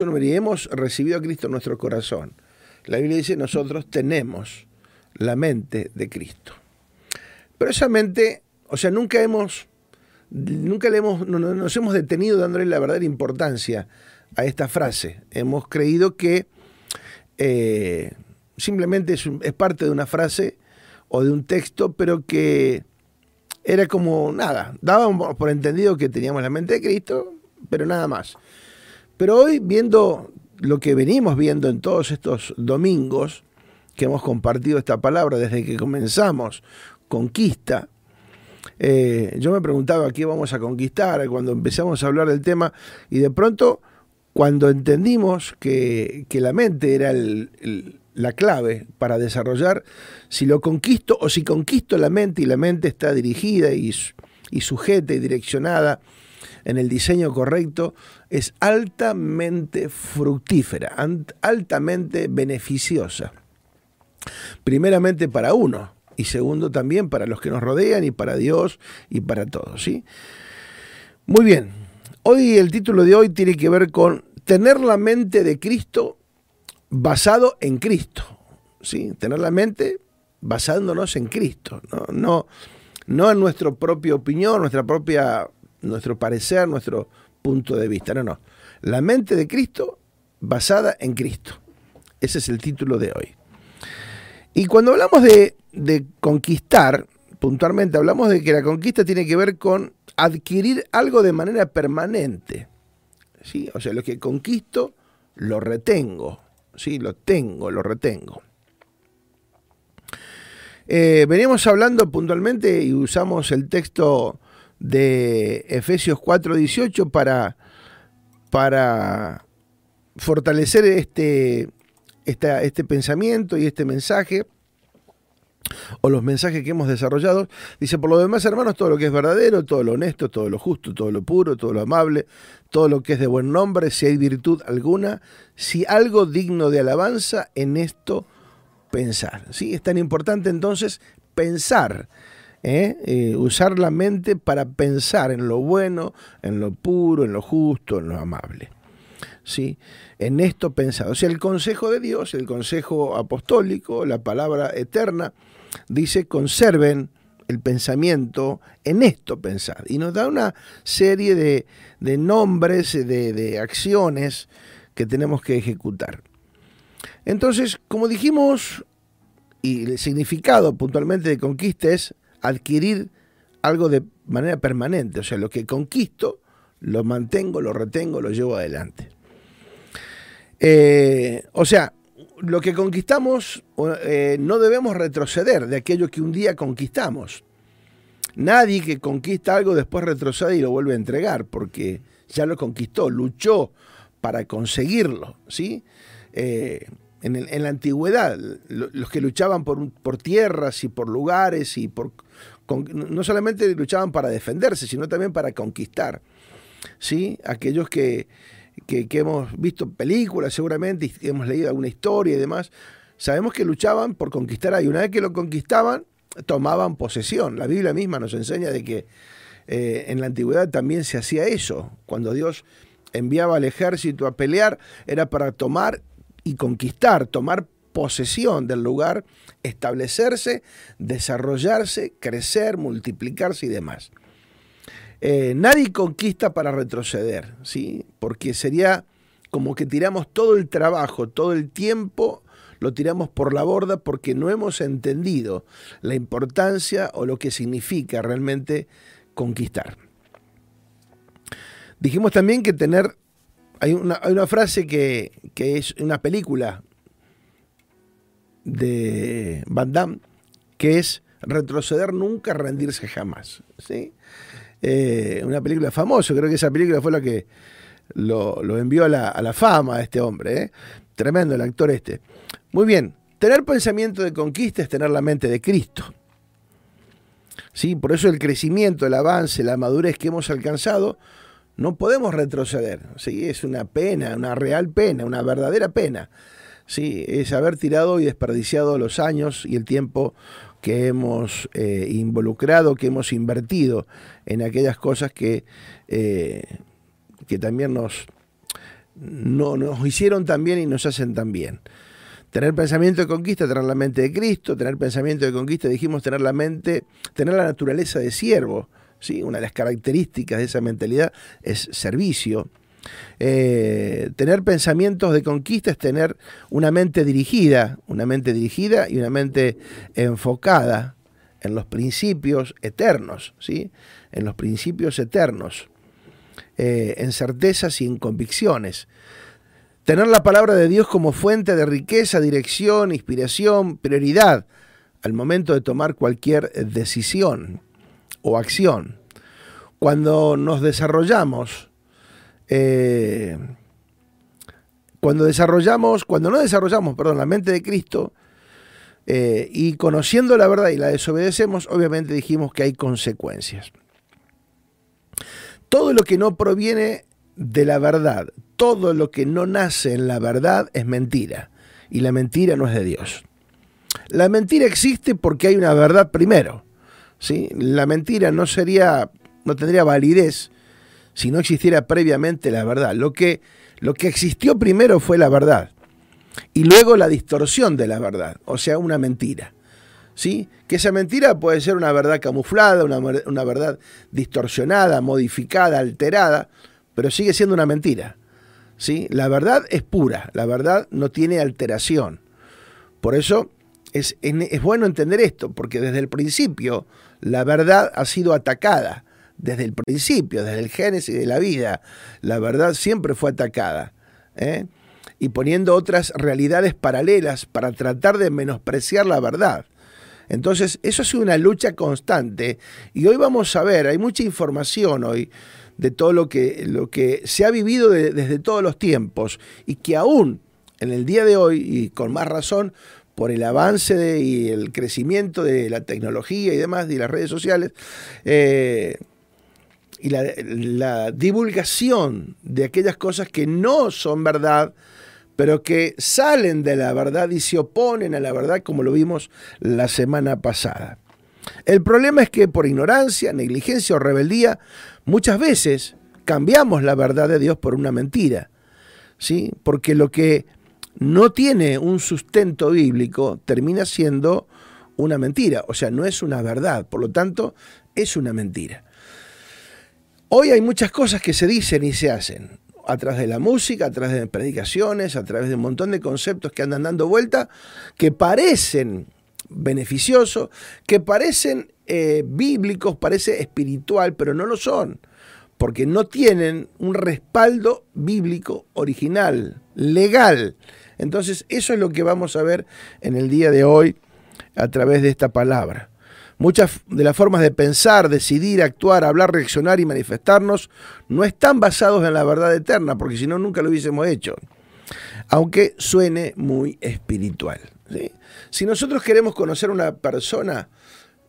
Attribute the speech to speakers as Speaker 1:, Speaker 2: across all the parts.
Speaker 1: y hemos recibido a Cristo en nuestro corazón. La Biblia dice, nosotros tenemos la mente de Cristo. Pero esa mente, o sea, nunca hemos, nunca le hemos, no, nos hemos detenido dándole la verdadera importancia a esta frase. Hemos creído que eh, simplemente es, es parte de una frase o de un texto, pero que era como nada. Dábamos por entendido que teníamos la mente de Cristo, pero nada más. Pero hoy, viendo lo que venimos viendo en todos estos domingos que hemos compartido esta palabra desde que comenzamos, conquista, eh, yo me preguntaba qué vamos a conquistar cuando empezamos a hablar del tema y de pronto cuando entendimos que, la mente era la clave para desarrollar, si lo conquisto o si conquisto la mente y la mente está dirigida y, y sujeta y direccionada en el diseño correcto es altamente fructífera, altamente beneficiosa. Primeramente para uno y segundo también para los que nos rodean y para Dios y para todos. ¿sí? Muy bien, hoy el título de hoy tiene que ver con tener la mente de Cristo basado en Cristo. ¿sí? Tener la mente basándonos en Cristo, no, no, no en nuestra propia opinión, nuestra propia nuestro parecer, nuestro punto de vista. No, no. La mente de Cristo basada en Cristo. Ese es el título de hoy. Y cuando hablamos de, conquistar, puntualmente hablamos de que la conquista tiene que ver con adquirir algo de manera permanente. ¿sí? O sea, lo que conquisto, lo retengo. ¿sí? Lo tengo, lo retengo. Eh, veníamos hablando puntualmente y usamos el texto de Efesios 4:18 para, para fortalecer este, este pensamiento y este mensaje o los mensajes que hemos desarrollado. Dice, por lo demás, hermanos, todo lo que es verdadero, todo lo honesto, todo lo justo, todo lo puro, todo lo amable, todo lo que es de buen nombre, si hay virtud alguna, si algo digno de alabanza, en esto pensar. ¿Sí? Es tan importante entonces pensar ¿eh? Eh, usar la mente para pensar en lo bueno, en lo puro, en lo justo, en lo amable. ¿Sí? En esto pensado. O sea, el consejo de Dios, el consejo apostólico, la palabra eterna, dice conserven el pensamiento en esto pensar. Y nos da una serie de, nombres, de, de acciones que tenemos que ejecutar. Entonces, como dijimos, y el significado puntualmente de conquista es adquirir algo de manera permanente. O sea, lo que conquisto, lo mantengo, lo retengo, lo llevo adelante. Eh, o sea, lo que conquistamos eh, no debemos retroceder de aquello que un día conquistamos. Nadie que conquista algo después retrocede y lo vuelve a entregar, porque ya lo conquistó, luchó para conseguirlo. ¿sí? Eh, en, la antigüedad, los que luchaban por, por tierras y por lugares y por no solamente luchaban para defenderse, sino también para conquistar. ¿sí? Aquellos que, hemos visto películas seguramente, y hemos leído alguna historia y demás, sabemos que luchaban por conquistar ahí. Una vez que lo conquistaban, tomaban posesión. La Biblia misma nos enseña de que eh, en la antigüedad también se hacía eso. Cuando Dios enviaba al ejército a pelear, era para tomar y conquistar, tomar posesión del lugar, establecerse, desarrollarse, crecer, multiplicarse y demás. Eh, nadie conquista para retroceder, ¿sí? porque sería como que tiramos todo el trabajo, todo el tiempo, lo tiramos por la borda porque no hemos entendido la importancia o lo que significa realmente conquistar. Dijimos también que tener, hay una, hay una frase que, que es una película de Van Damme, que es retroceder nunca, rendirse jamás. ¿sí? Eh, una película famosa, creo que esa película fue la que lo, envió a la, fama a este hombre. ¿eh? Tremendo el actor este. Muy bien, tener pensamiento de conquista es tener la mente de Cristo. ¿Sí? Por eso el crecimiento, el avance, la madurez que hemos alcanzado, no podemos retroceder. ¿sí? Es una pena, una real pena, una verdadera pena Sí, es haber tirado y desperdiciado los años y el tiempo que hemos eh, involucrado, que hemos invertido en aquellas cosas que, eh, que también nos, no, nos hicieron tan bien y nos hacen tan bien. Tener pensamiento de conquista, tener la mente de Cristo, tener pensamiento de conquista, dijimos tener la mente, tener la naturaleza de siervo. ¿sí? Una de las características de esa mentalidad es servicio. Eh, tener pensamientos de conquista es tener una mente dirigida, una mente dirigida y una mente enfocada en los principios eternos, ¿sí? en los principios eternos, eh, en certezas y en convicciones. Tener la palabra de Dios como fuente de riqueza, dirección, inspiración, prioridad al momento de tomar cualquier decisión o acción. Cuando nos desarrollamos, eh, cuando desarrollamos, cuando no desarrollamos, perdón, la mente de Cristo eh, y conociendo la verdad y la desobedecemos, obviamente dijimos que hay consecuencias. Todo lo que no proviene de la verdad, todo lo que no nace en la verdad es mentira. Y la mentira no es de Dios. La mentira existe porque hay una verdad primero. ¿sí? La mentira no sería, no tendría validez si no existiera previamente la verdad. Lo que, lo que existió primero fue la verdad. Y luego la distorsión de la verdad, o sea, una mentira. ¿Sí? Que esa mentira puede ser una verdad camuflada, una, una verdad distorsionada, modificada, alterada, pero sigue siendo una mentira. ¿sí? La verdad es pura, la verdad no tiene alteración. Por eso es, es, bueno entender esto, porque desde el principio la verdad ha sido atacada. Desde el principio, desde el génesis de la vida, la verdad siempre fue atacada. ¿eh? Y poniendo otras realidades paralelas para tratar de menospreciar la verdad. Entonces, eso sido una lucha constante. Y hoy vamos a ver, hay mucha información hoy de todo lo que, lo que se ha vivido desde todos los tiempos y que aún en el día de hoy, y con más razón, por el avance y el crecimiento de la tecnología y demás, y las redes sociales, eh, y la, la, divulgación de aquellas cosas que no son verdad, pero que salen de la verdad y se oponen a la verdad, como lo vimos la semana pasada. El problema es que por ignorancia, negligencia o rebeldía Muchas veces cambiamos la verdad de Dios por una mentira, ¿sí? Porque lo que no tiene un sustento bíblico termina siendo una mentira, o sea, no es una verdad, por lo tanto, es una mentira. Hoy hay muchas cosas que se dicen y se hacen, a través de la música, a través de predicaciones, a través de un montón de conceptos que andan dando vuelta, que parecen beneficiosos, que parecen eh, bíblicos, parece espiritual, pero no lo son, porque no tienen un respaldo bíblico original, legal. Entonces, eso es lo que vamos a ver en el día de hoy a través de esta palabra. Muchas de las formas de pensar, decidir, actuar, hablar, reaccionar y manifestarnos no están basados en la verdad eterna, porque si no, nunca lo hubiésemos hecho. Aunque suene muy espiritual. Si nosotros queremos conocer a una persona,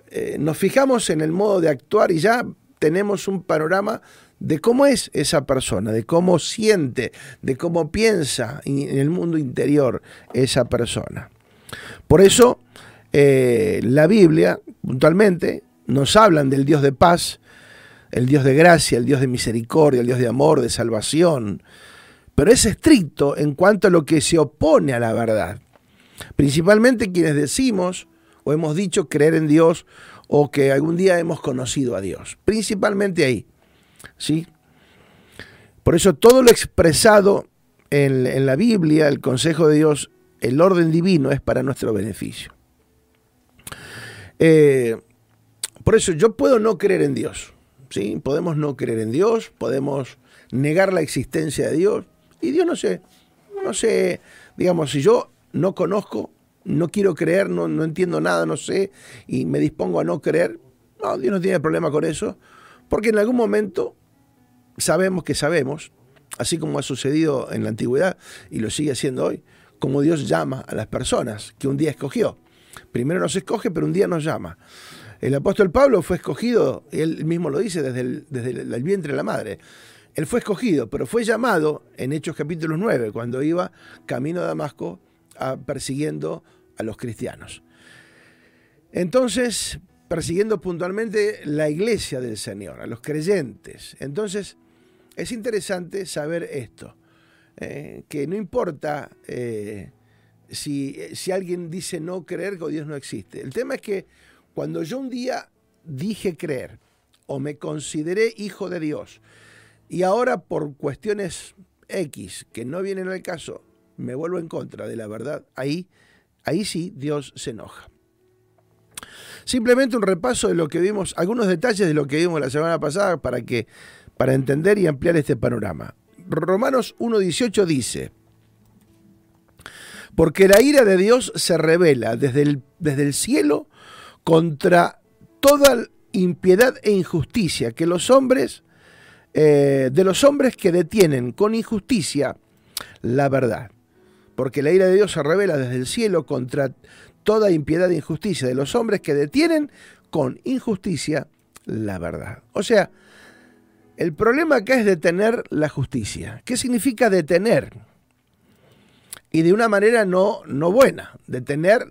Speaker 1: eh, nos fijamos en el modo de actuar y ya tenemos un panorama de cómo es esa persona, de cómo siente, de cómo piensa en el mundo interior esa persona. Por eso eh, la Biblia, puntualmente, nos hablan del Dios de paz, el Dios de gracia, el Dios de misericordia, el Dios de amor, de salvación, pero es estricto en cuanto a lo que se opone a la verdad. Principalmente quienes decimos o hemos dicho creer en Dios o que algún día hemos conocido a Dios. Principalmente ahí. ¿sí? Por eso todo lo expresado en, la Biblia, el consejo de Dios, el orden divino es para nuestro beneficio. Eh, por eso yo puedo no creer en Dios. ¿sí? Podemos no creer en Dios, podemos negar la existencia de Dios. Y Dios no sé, no sé, digamos, si yo no conozco, no quiero creer, no, no entiendo nada, no sé, y me dispongo a no creer, no, Dios no tiene problema con eso, porque en algún momento sabemos que sabemos, así como ha sucedido en la antigüedad y lo sigue haciendo hoy, como Dios llama a las personas que un día escogió. Primero nos escoge, pero un día nos llama. El apóstol Pablo fue escogido, él mismo lo dice, desde el, desde el vientre de la madre. Él fue escogido, pero fue llamado en Hechos capítulo 9, cuando iba camino a Damasco persiguiendo a los cristianos. Entonces, persiguiendo puntualmente la iglesia del Señor, a los creyentes. Entonces, es interesante saber esto. eh, que no importa eh, si, si alguien dice no creer que Dios no existe. El tema es que cuando yo un día dije creer o me consideré hijo de Dios y ahora por cuestiones X que no vienen al caso, me vuelvo en contra de la verdad, ahí, ahí sí Dios se enoja. Simplemente un repaso de lo que vimos, algunos detalles de lo que vimos la semana pasada para que para entender y ampliar este panorama. Romanos 1.18 dice, porque la ira de Dios se revela desde el, desde el cielo contra toda impiedad e injusticia que los hombres, eh, de los hombres que detienen con injusticia la verdad. Porque la ira de Dios se revela desde el cielo contra toda impiedad e injusticia de los hombres que detienen con injusticia la verdad. O sea, el problema acá es detener la justicia. ¿Qué significa detener? Y de una manera no, no buena. Detener,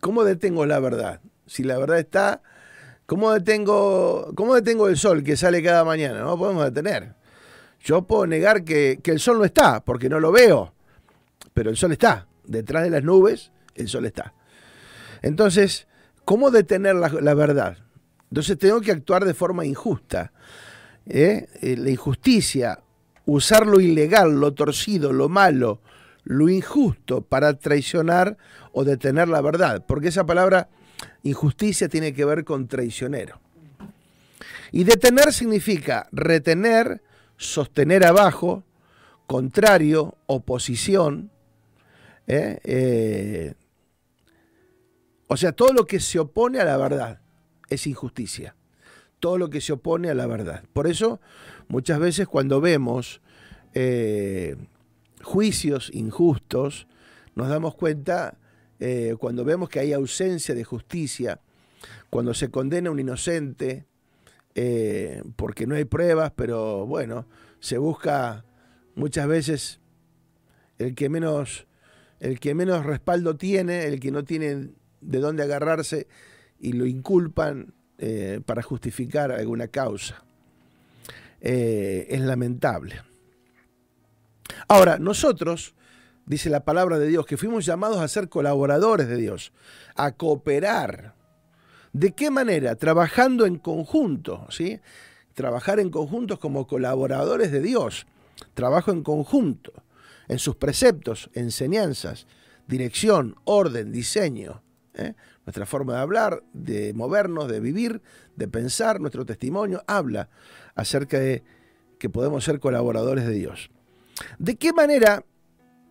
Speaker 1: ¿cómo detengo la verdad? Si la verdad está, ¿cómo detengo, cómo detengo el sol que sale cada mañana? No podemos detener. Yo puedo negar que, el sol no está, porque no lo veo, pero el sol está. Detrás de las nubes, el sol está. Entonces, ¿cómo detener la, verdad? Entonces tengo que actuar de forma injusta. ¿eh? Eh, la injusticia, usar lo ilegal, lo torcido, lo malo, lo injusto para traicionar o detener la verdad. Porque esa palabra injusticia tiene que ver con traicionero. Y detener significa retener, sostener abajo, contrario, oposición. ¿eh? Eh, o sea, todo lo que se opone a la verdad es injusticia. Todo lo que se opone a la verdad. Por eso, muchas veces cuando vemos eh, juicios injustos, nos damos cuenta, cuando vemos que hay ausencia de justicia, cuando se condena a un inocente, eh, porque no hay pruebas, pero bueno, se busca muchas veces el que menos, el que menos respaldo tiene, el que no tiene de dónde agarrarse y lo inculpan eh, para justificar alguna causa. Eh, es lamentable. Ahora, nosotros, dice la palabra de Dios, que fuimos llamados a ser colaboradores de Dios, a cooperar ¿De qué manera? Trabajando en conjunto, ¿sí? Trabajar en conjuntos como colaboradores de Dios. Trabajo en conjunto, en sus preceptos, enseñanzas, dirección, orden, diseño. ¿eh? Nuestra forma de hablar, de movernos, de vivir, de pensar, nuestro testimonio habla acerca de que podemos ser colaboradores de Dios. ¿De qué manera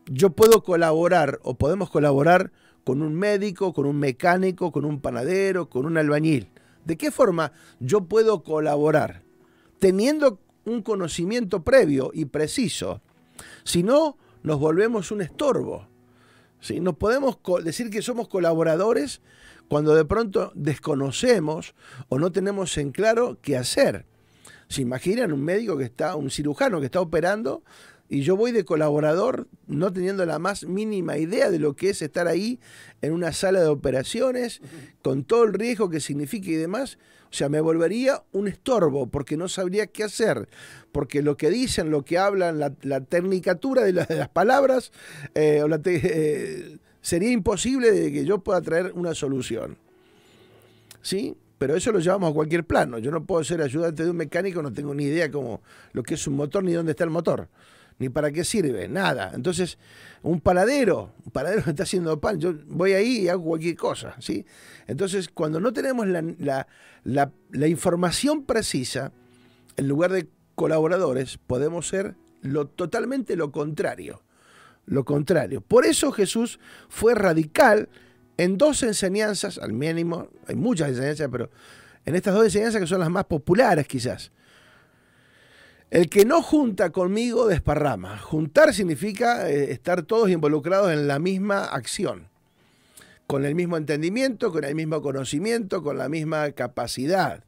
Speaker 1: yo puedo colaborar o podemos colaborar con un médico, con un mecánico, con un panadero, con un albañil. ¿De qué forma yo puedo colaborar? Teniendo un conocimiento previo y preciso. Si no, nos volvemos un estorbo. ¿Sí? No podemos decir que somos colaboradores cuando de pronto desconocemos o no tenemos en claro qué hacer. ¿Se imaginan un médico que está, un cirujano que está operando y yo voy de colaborador no teniendo la más mínima idea de lo que es estar ahí en una sala de operaciones, con todo el riesgo que significa y demás. O sea, me volvería un estorbo porque no sabría qué hacer, porque lo que dicen, lo que hablan, la, la tecnicatura de, las palabras, eh, eh, sería imposible de que yo pueda traer una solución. ¿Sí? Pero eso lo llevamos a cualquier plano. Yo no puedo ser ayudante de un mecánico, no tengo ni idea cómo lo que es un motor ni dónde está el motor ni para qué sirve, nada. Entonces, un paladero, un paladero que está haciendo pan, yo voy ahí y hago cualquier cosa, ¿sí? Entonces, cuando no tenemos la, la, información precisa, en lugar de colaboradores, podemos ser lo, totalmente lo contrario. Lo contrario. Por eso Jesús fue radical en dos enseñanzas, al mínimo, hay muchas enseñanzas, pero en estas dos enseñanzas que son las más populares quizás. El que no junta conmigo desparrama. Juntar significa eh, estar todos involucrados en la misma acción, con el mismo entendimiento, con el mismo conocimiento, con la misma capacidad.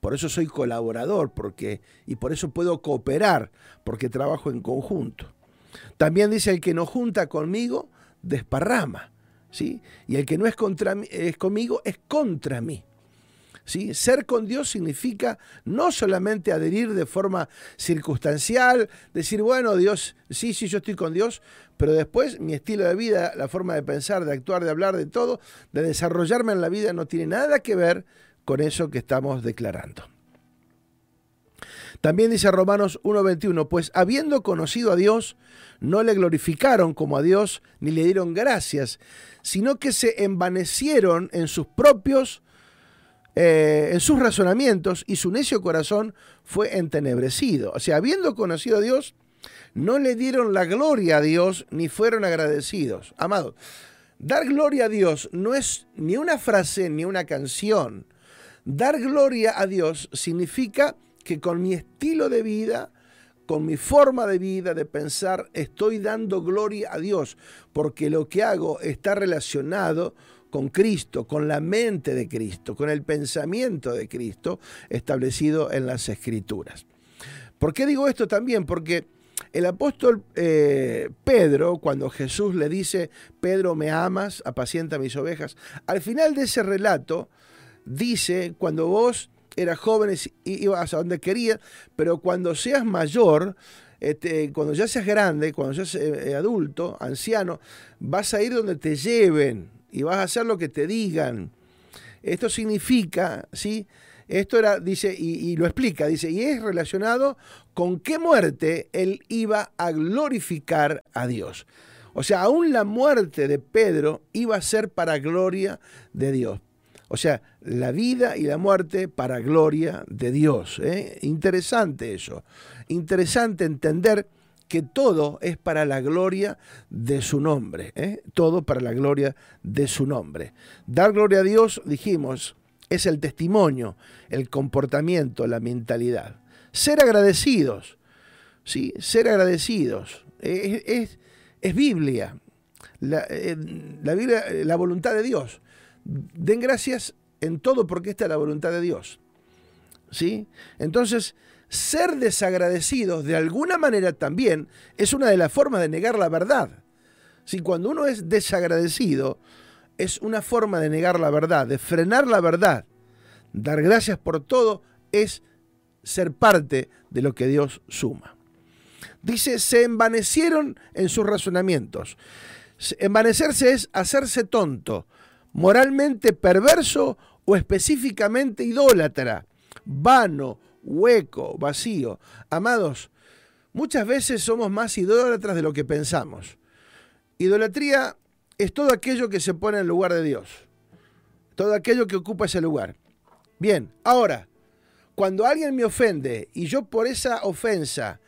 Speaker 1: Por eso soy colaborador, porque y por eso puedo cooperar, porque trabajo en conjunto. También dice el que no junta conmigo desparrama, ¿sí? Y el que no es conmigo es contra mí. ¿Sí? Ser con Dios significa no solamente adherir de forma circunstancial, decir, bueno, Dios, sí, sí, yo estoy con Dios, pero después mi estilo de vida, la forma de pensar, de actuar, de hablar, de todo, de desarrollarme en la vida no tiene nada que ver con eso que estamos declarando. También dice Romanos 1.21, pues habiendo conocido a Dios, no le glorificaron como a Dios, ni le dieron gracias, sino que se envanecieron en sus propios, eh, en sus razonamientos, y su necio corazón fue entenebrecido. O sea, habiendo conocido a Dios, no le dieron la gloria a Dios, ni fueron agradecidos. Amado, dar gloria a Dios no es ni una frase ni una canción. Dar gloria a Dios significa que con mi estilo de vida, con mi forma de vida, de pensar, estoy dando gloria a Dios, porque lo que hago está relacionado con Cristo, con la mente de Cristo, con el pensamiento de Cristo establecido en las Escrituras. ¿Por qué digo esto también? Porque el apóstol eh, Pedro, cuando Jesús le dice, Pedro, me amas, apacienta mis ovejas, al final de ese relato dice, cuando vos eras joven y ibas a donde querías, pero cuando seas mayor, este, cuando ya seas grande, cuando seas eh, eh, adulto, anciano, vas a ir donde te lleven y vas a hacer lo que te digan. Esto significa, ¿sí? Esto era, dice, y, lo explica, dice, y es relacionado con qué muerte él iba a glorificar a Dios. O sea, aún la muerte de Pedro iba a ser para gloria de Dios. O sea, la vida y la muerte para gloria de Dios. ¿eh? Interesante eso. Interesante entender que todo es para la gloria de su nombre. ¿eh? Todo para la gloria de su nombre. Dar gloria a Dios, dijimos, es el testimonio, el comportamiento, la mentalidad. Ser agradecidos, ¿sí? Ser agradecidos. Es, es, Biblia. La, eh, Biblia, la voluntad de Dios. Den gracias en todo porque esta es la voluntad de Dios. ¿Sí? Entonces, ser desagradecidos de alguna manera también es una de las formas de negar la verdad. Si cuando uno es desagradecido, es una forma de negar la verdad, de frenar la verdad. Dar gracias por todo es ser parte de lo que Dios suma. Dice, se envanecieron en sus razonamientos. Envanecerse es hacerse tonto, moralmente perverso o específicamente idólatra, vano, hueco, vacío. Amados, muchas veces somos más idólatras de lo que pensamos. Idolatría es todo aquello que se pone en lugar de Dios, todo aquello que ocupa ese lugar. Bien, ahora, cuando alguien me ofende y yo por esa ofensa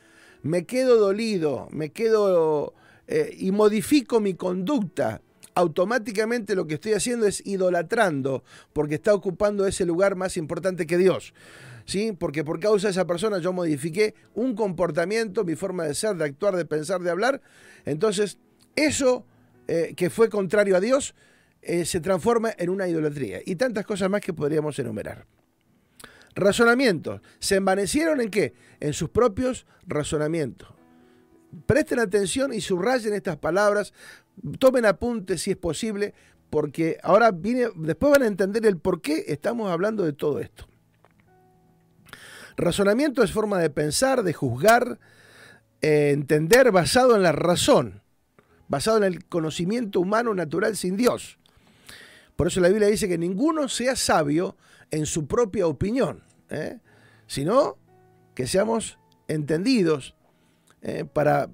Speaker 1: me quedo dolido, me quedo eh, y modifico mi conducta, automáticamente lo que estoy haciendo es idolatrando, porque está ocupando ese lugar más importante que Dios. ¿Sí? Porque por causa de esa persona yo modifiqué un comportamiento, mi forma de ser, de actuar, de pensar, de hablar. Entonces, eso eh, que fue contrario a Dios eh, se transforma en una idolatría. Y tantas cosas más que podríamos enumerar. Razonamientos. ¿Se envanecieron en qué? En sus propios razonamientos. Presten atención y subrayen estas palabras tomen apuntes si es posible, porque ahora viene, después van a entender el por qué estamos hablando de todo esto. Razonamiento es forma de pensar, de juzgar, eh, entender basado en la razón, basado en el conocimiento humano natural sin Dios. Por eso la Biblia dice que ninguno sea sabio en su propia opinión, ¿eh? sino que seamos entendidos eh, para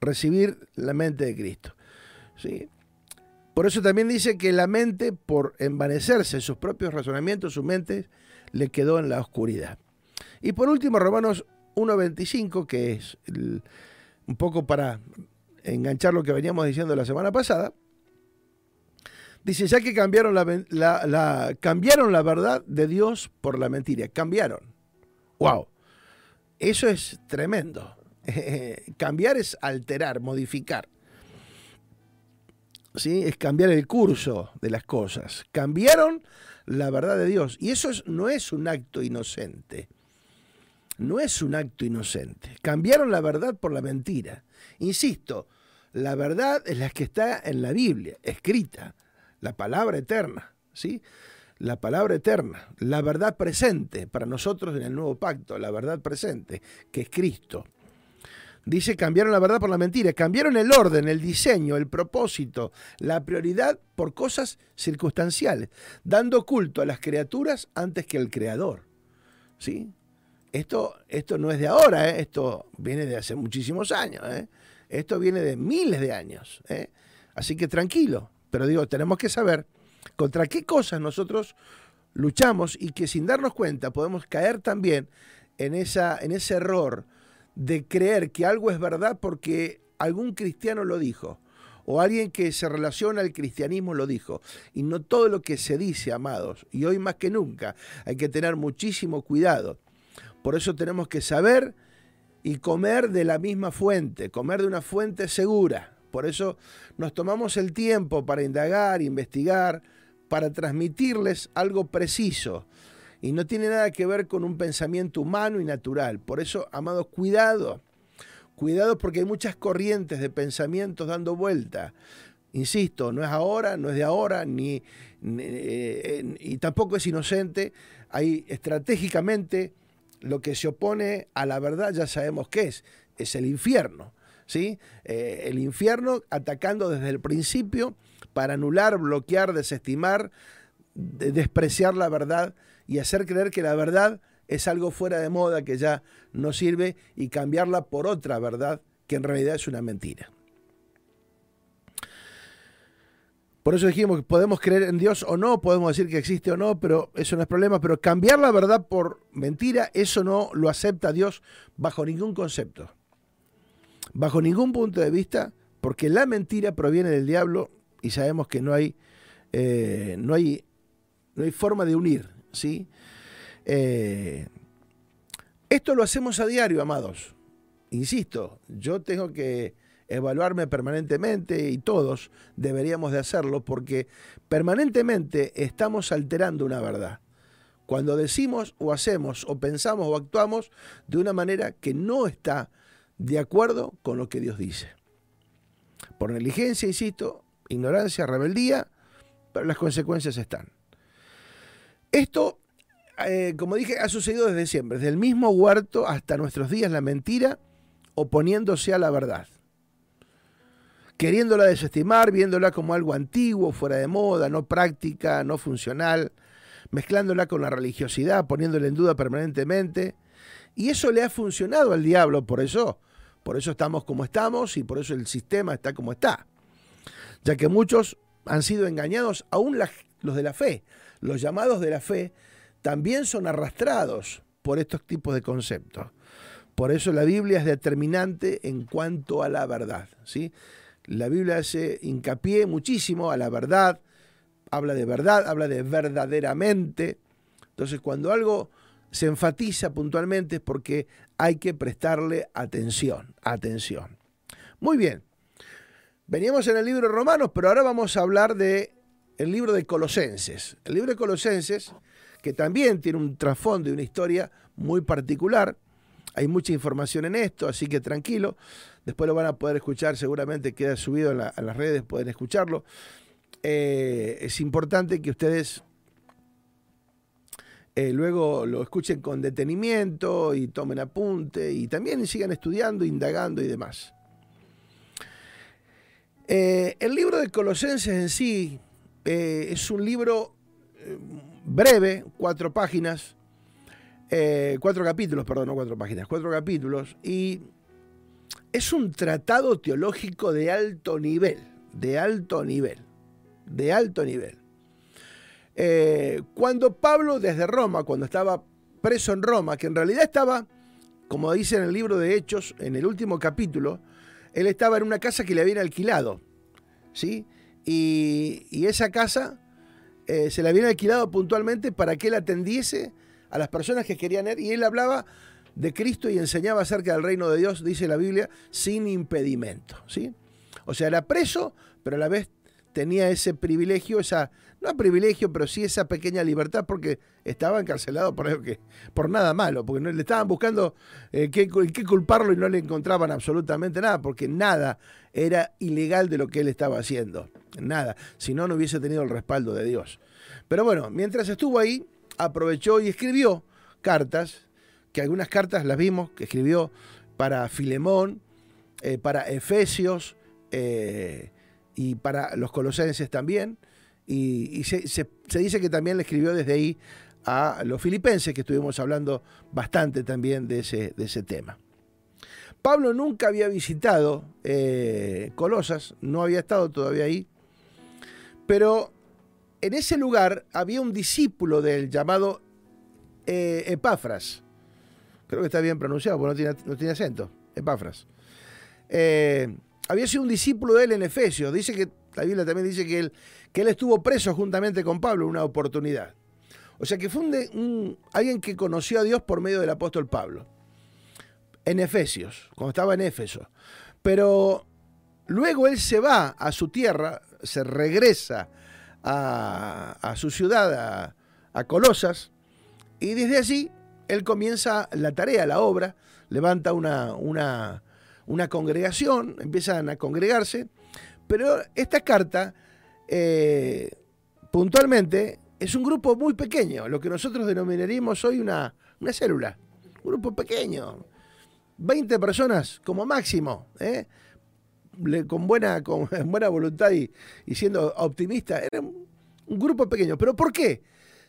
Speaker 1: recibir la mente de Cristo. ¿sí? Por eso también dice que la mente, por envanecerse en sus propios razonamientos, su mente le quedó en la oscuridad. Y por último, Romanos 1.25, que es un poco para enganchar lo que veníamos diciendo la semana pasada, dice, ya que cambiaron la, cambiaron la verdad de Dios por la mentira, cambiaron. ¡Wow! Eso es tremendo. cambiar es alterar, modificar. ¿Sí? Es cambiar el curso de las cosas. Cambiaron la verdad de Dios. Y eso no es un acto inocente. No es un acto inocente. Cambiaron la verdad por la mentira. Insisto, la verdad es la que está en la Biblia, escrita, la palabra eterna. ¿sí? la palabra eterna, la verdad presente para nosotros en el nuevo pacto, la verdad presente, que es Cristo. Dice, cambiaron la verdad por la mentira, cambiaron el orden, el diseño, el propósito, la prioridad por cosas circunstanciales, dando culto a las criaturas antes que al Creador. ¿Sí? Esto, esto no es de ahora, ¿eh? esto viene de hace muchísimos años, ¿eh? esto viene de miles de años. ¿eh? Así que tranquilo, pero digo, tenemos que saber contra qué cosas nosotros luchamos y que sin darnos cuenta podemos caer también en, esa, en ese error de creer que algo es verdad porque algún cristiano lo dijo o alguien que se relaciona al cristianismo lo dijo. Y no todo lo que se dice, amados, y hoy más que nunca hay que tener muchísimo cuidado. Por eso tenemos que saber y comer de la misma fuente, comer de una fuente segura. Por eso nos tomamos el tiempo para indagar, investigar, para transmitirles algo preciso. Y no tiene nada que ver con un pensamiento humano y natural. Por eso, amados, cuidado. Cuidado porque hay muchas corrientes de pensamientos dando vuelta. Insisto, no es ahora, no es de ahora, ni, eh, y tampoco es inocente. Hay estratégicamente lo que se opone a la verdad, ya sabemos qué es, es el infierno. ¿sí? Eh, el infierno atacando desde el principio para anular, bloquear, desestimar, despreciar la verdad y hacer creer que la verdad es algo fuera de moda que ya no sirve y cambiarla por otra verdad que en realidad es una mentira. Por eso dijimos que podemos creer en Dios o no, podemos decir que existe o no, pero eso no es problema. Pero cambiar la verdad por mentira, eso no lo acepta Dios bajo ningún concepto, bajo ningún punto de vista, porque la mentira proviene del diablo y sabemos que no hay, eh, no hay, no hay forma de unir ¿sí? Eh, esto lo hacemos a diario, amados. Insisto, yo tengo que evaluarme permanentemente y todos deberíamos de hacerlo porque permanentemente estamos alterando una verdad. Cuando decimos o hacemos o pensamos o actuamos de una manera que no está de acuerdo con lo que Dios dice. Por negligencia, insisto, ignorancia, rebeldía, pero las consecuencias están. Esto, eh, como dije, ha sucedido desde siempre, desde el mismo huerto hasta nuestros días, la mentira oponiéndose a la verdad. Queriéndola desestimar, viéndola como algo antiguo, fuera de moda, no práctica, no funcional, mezclándola con la religiosidad, poniéndola en duda permanentemente. Y eso le ha funcionado al diablo, por eso, por eso estamos como estamos y por eso el sistema está como está. Ya que muchos han sido engañados, aún los de la fe, los llamados de la fe también son arrastrados por estos tipos de conceptos. Por eso la Biblia es determinante en cuanto a la verdad. ¿sí? La Biblia hace hincapié muchísimo a la verdad, habla de verdad, habla de verdaderamente. Entonces cuando algo se enfatiza puntualmente es porque hay que prestarle atención, atención. Muy bien, veníamos en el libro de Romanos, pero ahora vamos a hablar de el libro de Colosenses. El libro de Colosenses, que también tiene un trasfondo y una historia muy particular. Hay mucha información en esto, así que tranquilo. Después lo van a poder escuchar, seguramente queda subido a, las redes, pueden escucharlo. Eh, es importante que ustedes eh, luego lo escuchen con detenimiento y tomen apunte y también sigan estudiando, indagando y demás. Eh, el libro de Colosenses en sí eh, es un libro eh, breve, cuatro páginas, eh, cuatro capítulos, perdón, no cuatro páginas, cuatro capítulos, y es un tratado teológico de alto nivel, de alto nivel, de alto nivel. cuando Pablo desde Roma, cuando estaba preso en Roma, que en realidad estaba, como dice en el libro de Hechos, en el último capítulo, él estaba en una casa que le habían alquilado, ¿sí? Y, esa casa eh, se la habían alquilado puntualmente para que él atendiese a las personas que querían ir. Y él hablaba de Cristo y enseñaba acerca del reino de Dios, dice la Biblia, sin impedimento. ¿sí? O sea, era preso, pero a la vez tenía ese privilegio, esa, no privilegio, pero sí esa pequeña libertad porque estaba encarcelado por, que, por nada malo, porque no, le estaban buscando eh, qué, qué, culparlo y no le encontraban absolutamente nada, porque nada era ilegal de lo que él estaba haciendo, nada, si no, no hubiese tenido el respaldo de Dios. Pero bueno, mientras estuvo ahí, aprovechó y escribió cartas, que algunas cartas las vimos, que escribió para Filemón, eh, para Efesios eh, y para los colosenses también. Y, se, dice que también le escribió desde ahí a los filipenses, que estuvimos hablando bastante también de ese, de ese tema. Pablo nunca había visitado eh, Colosas, no había estado todavía ahí, pero en ese lugar había un discípulo del llamado eh, Epafras. Creo que está bien pronunciado, porque no tiene, no tiene acento. Epafras. Eh, había sido un discípulo de él en Efesios. Dice que, la Biblia también dice que él, que él estuvo preso juntamente con Pablo en una oportunidad. O sea que fue alguien que conoció a Dios por medio del apóstol Pablo. En Efesios, cuando estaba en Éfeso. Pero luego él se va a su tierra, se regresa a, su ciudad, a, Colosas, y desde allí él comienza la tarea, la obra, levanta una, una, una congregación, empiezan a congregarse, pero esta carta, eh, puntualmente, es un grupo muy pequeño, lo que nosotros denominaríamos hoy una, una célula, un grupo pequeño, 20 personas como máximo, ¿eh? con, buena, con buena voluntad y, siendo optimista, era un, grupo pequeño. ¿Pero por qué?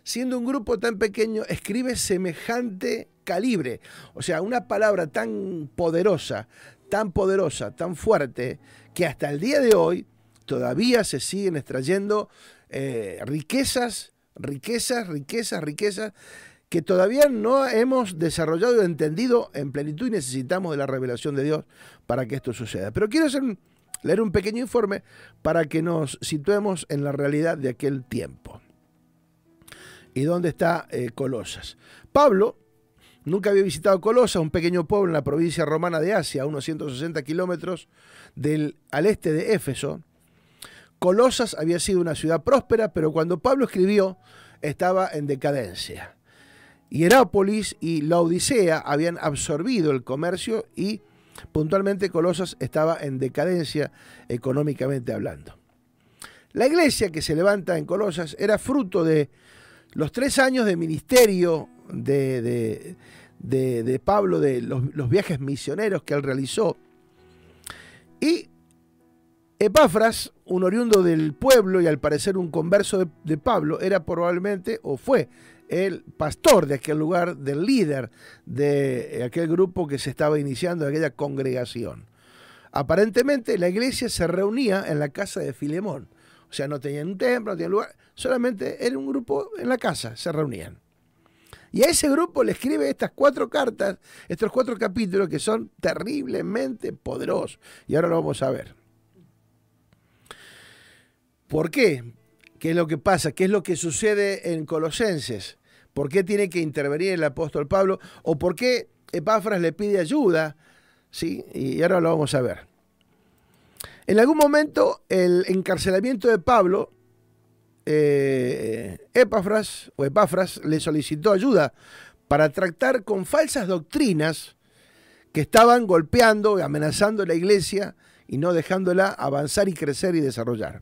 Speaker 1: Siendo un grupo tan pequeño, escribe semejante calibre. O sea, una palabra tan poderosa, tan poderosa, tan fuerte, que hasta el día de hoy todavía se siguen extrayendo eh, riquezas, riquezas, riquezas, riquezas que todavía no hemos desarrollado y entendido en plenitud y necesitamos de la revelación de Dios para que esto suceda. Pero quiero leer un pequeño informe para que nos situemos en la realidad de aquel tiempo. ¿Y dónde está eh, Colosas? Pablo nunca había visitado Colosas, un pequeño pueblo en la provincia romana de Asia, a unos 160 kilómetros al este de Éfeso. Colosas había sido una ciudad próspera, pero cuando Pablo escribió estaba en decadencia. Hierápolis y la Odisea habían absorbido el comercio y puntualmente Colosas estaba en decadencia económicamente hablando. La iglesia que se levanta en Colosas era fruto de los tres años de ministerio de, de, Pablo, de los, viajes misioneros que él realizó. Y Epafras, un oriundo del pueblo y al parecer un converso de Pablo, era probablemente o fue el pastor de aquel lugar, del líder de aquel grupo que se estaba iniciando, de aquella congregación. Aparentemente la iglesia se reunía en la casa de Filemón. O sea, no tenían un templo, no tenían lugar, solamente era un grupo en la casa, se reunían. Y a ese grupo le escribe estas cuatro cartas, estos cuatro capítulos que son terriblemente poderosos. Y ahora lo vamos a ver. ¿Por qué? ¿Qué es lo que pasa? ¿Qué es lo que sucede en Colosenses? ¿Por qué tiene que intervenir el apóstol Pablo? ¿O por qué Epáfras le pide ayuda? ¿Sí? Y ahora lo vamos a ver. En algún momento el encarcelamiento de Pablo, eh, Epáfras o Epáfras le solicitó ayuda para tratar con falsas doctrinas que estaban golpeando y amenazando la iglesia y no dejándola avanzar y crecer y desarrollar.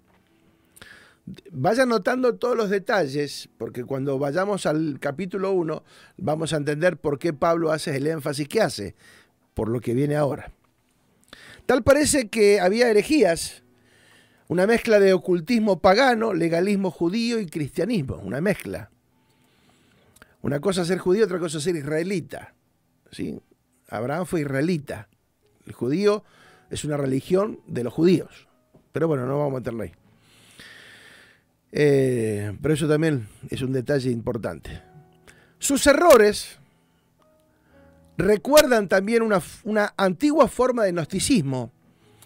Speaker 1: Vaya notando todos los detalles, porque cuando vayamos al capítulo 1 vamos a entender por qué Pablo hace el énfasis que hace, por lo que viene ahora. Tal parece que había herejías, una mezcla de ocultismo pagano, legalismo judío y cristianismo, una mezcla. Una cosa ser judío, otra cosa ser israelita. ¿sí? Abraham fue israelita. El judío es una religión de los judíos. Pero bueno, no vamos a meterlo ahí. Eh, pero eso también es un detalle importante. Sus errores recuerdan también una, una antigua forma de gnosticismo,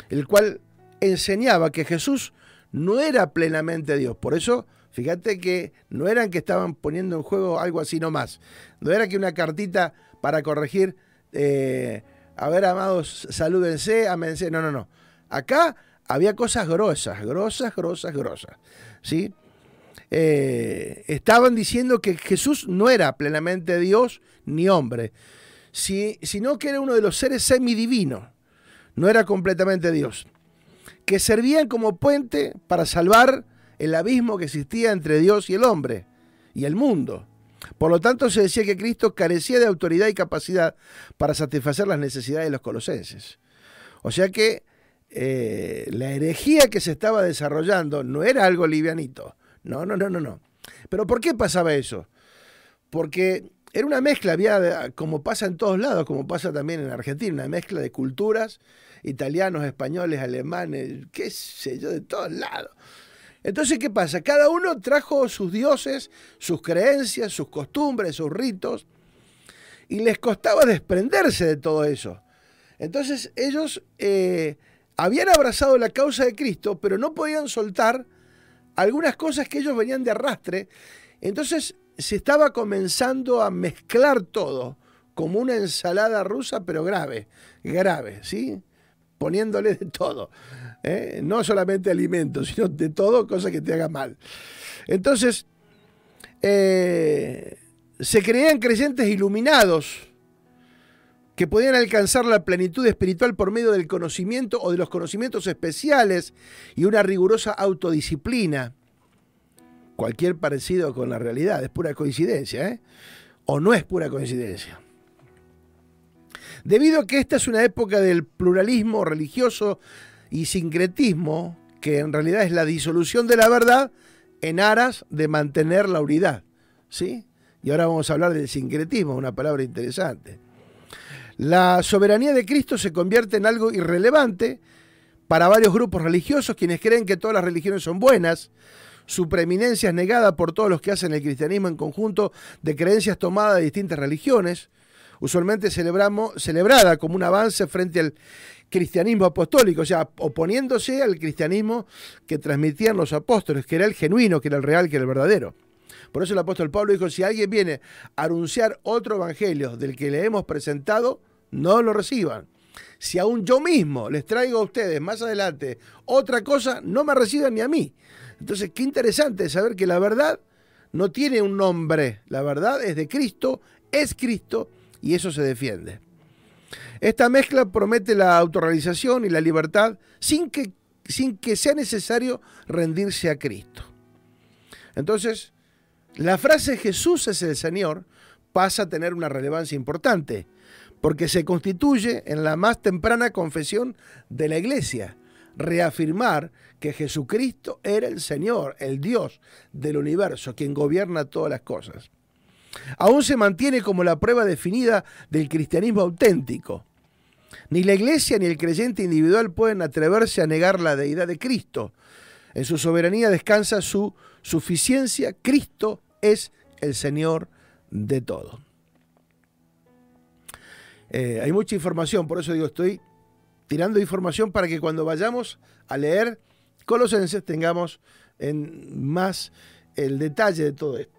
Speaker 1: el cual enseñaba que Jesús no era plenamente Dios. Por eso, fíjate que no eran que estaban poniendo en juego algo así nomás. No era que una cartita para corregir, eh, a ver, amados, salúdense, amense. No, no, no. Acá había cosas grosas, grosas, grosas, grosas. ¿sí? Eh, estaban diciendo que Jesús no era plenamente Dios ni hombre, sino que era uno de los seres semidivinos, no era completamente Dios, que servían como puente para salvar el abismo que existía entre Dios y el hombre y el mundo. Por lo tanto, se decía que Cristo carecía de autoridad y capacidad para satisfacer las necesidades de los colosenses. O sea que eh, la herejía que se estaba desarrollando no era algo livianito. No, no, no, no, no. Pero ¿por qué pasaba eso? Porque era una mezcla, había, como pasa en todos lados, como pasa también en Argentina, una mezcla de culturas, italianos, españoles, alemanes, qué sé yo, de todos lados. Entonces, ¿qué pasa? Cada uno trajo sus dioses, sus creencias, sus costumbres, sus ritos, y les costaba desprenderse de todo eso. Entonces, ellos eh, habían abrazado la causa de Cristo, pero no podían soltar algunas cosas que ellos venían de arrastre. Entonces, se estaba comenzando a mezclar todo, como una ensalada rusa, pero grave, grave, ¿sí? Poniéndole de todo. ¿eh? no solamente alimentos, sino de todo, cosa que te haga mal. Entonces, eh, se creían creyentes iluminados que podían alcanzar la plenitud espiritual por medio del conocimiento o de los conocimientos especiales y una rigurosa autodisciplina. Cualquier parecido con la realidad es pura coincidencia, ¿eh? o no es pura coincidencia. Debido a que esta es una época del pluralismo religioso y sincretismo, que en realidad es la disolución de la verdad en aras de mantener la unidad. ¿Sí? Y ahora vamos a hablar del sincretismo, una palabra interesante. La soberanía de Cristo se convierte en algo irrelevante para varios grupos religiosos quienes creen que todas las religiones son buenas. Su preeminencia es negada por todos los que hacen el cristianismo en conjunto de creencias tomadas de distintas religiones, usualmente celebramos, celebrada como un avance frente al cristianismo apostólico, o sea, oponiéndose al cristianismo que transmitían los apóstoles, que era el genuino, que era el real, que era el verdadero. Por eso el apóstol Pablo dijo, si alguien viene a anunciar otro evangelio del que le hemos presentado, no lo reciban. Si aún yo mismo les traigo a ustedes más adelante otra cosa, no me reciban ni a mí. Entonces, qué interesante saber que la verdad no tiene un nombre. La verdad es de Cristo, es Cristo y eso se defiende. Esta mezcla promete la autorrealización y la libertad sin que, sin que sea necesario rendirse a Cristo. Entonces, la frase Jesús es el Señor pasa a tener una relevancia importante, porque se constituye en la más temprana confesión de la iglesia, reafirmar que Jesucristo era el Señor, el Dios del universo, quien gobierna todas las cosas. Aún se mantiene como la prueba definida del cristianismo auténtico, ni la iglesia ni el creyente individual pueden atreverse a negar la deidad de Cristo. En su soberanía descansa su suficiencia. Cristo es el Señor de todo. Eh, hay mucha información, por eso digo, estoy tirando información para que cuando vayamos a leer Colosenses tengamos en más el detalle de todo esto.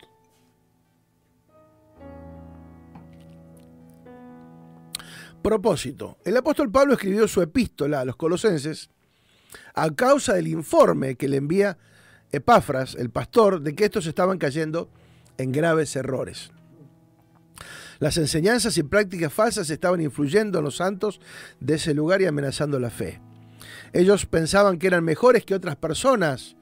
Speaker 1: Propósito. El apóstol Pablo escribió su epístola a los colosenses a causa del informe que le envía Epafras, el pastor, de que estos estaban cayendo en graves errores. Las enseñanzas y prácticas falsas estaban influyendo en los santos de ese lugar y amenazando la fe. Ellos pensaban que eran mejores que otras personas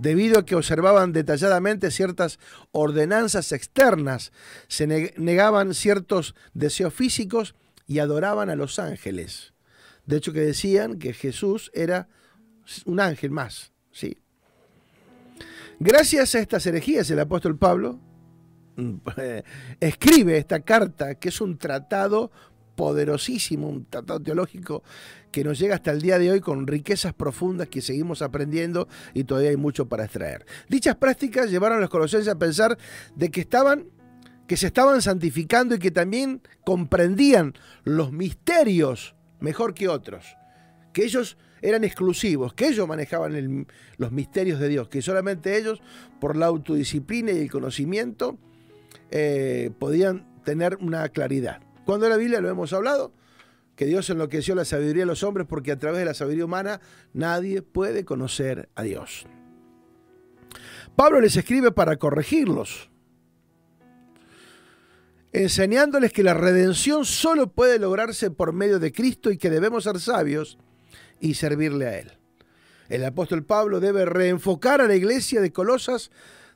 Speaker 1: debido a que observaban detalladamente ciertas ordenanzas externas, se negaban ciertos deseos físicos y adoraban a los ángeles. De hecho, que decían que Jesús era un ángel más. ¿sí? Gracias a estas herejías, el apóstol Pablo mm, escribe esta carta, que es un tratado poderosísimo, un tratado teológico que nos llega hasta el día de hoy con riquezas profundas que seguimos aprendiendo y todavía hay mucho para extraer. Dichas prácticas llevaron a los colosenses a pensar de que estaban que se estaban santificando y que también comprendían los misterios mejor que otros, que ellos eran exclusivos, que ellos manejaban los misterios de Dios, que solamente ellos, por la autodisciplina y el conocimiento, eh, podían tener una claridad. Cuando en la Biblia lo hemos hablado, que Dios enloqueció la sabiduría de los hombres porque a través de la sabiduría humana nadie puede conocer a Dios. Pablo les escribe para corregirlos, enseñándoles que la redención solo puede lograrse por medio de Cristo y que debemos ser sabios y servirle a Él. El apóstol Pablo debe reenfocar a la iglesia de Colosas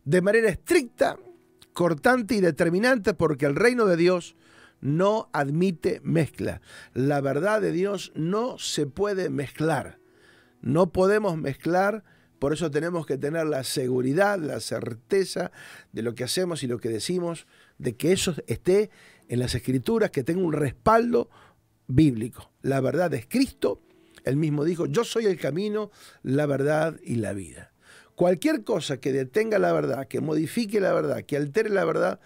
Speaker 1: de manera estricta, cortante y determinante porque el reino de Dios no admite mezcla. La verdad de Dios no se puede mezclar. No podemos mezclar, por eso tenemos que tener la seguridad, la certeza de lo que hacemos y lo que decimos, de que eso esté en las escrituras, que tenga un respaldo bíblico. La verdad es Cristo. Él mismo dijo, yo soy el camino, la verdad y la vida. Cualquier cosa que detenga la verdad, que modifique la verdad, que altere la verdad,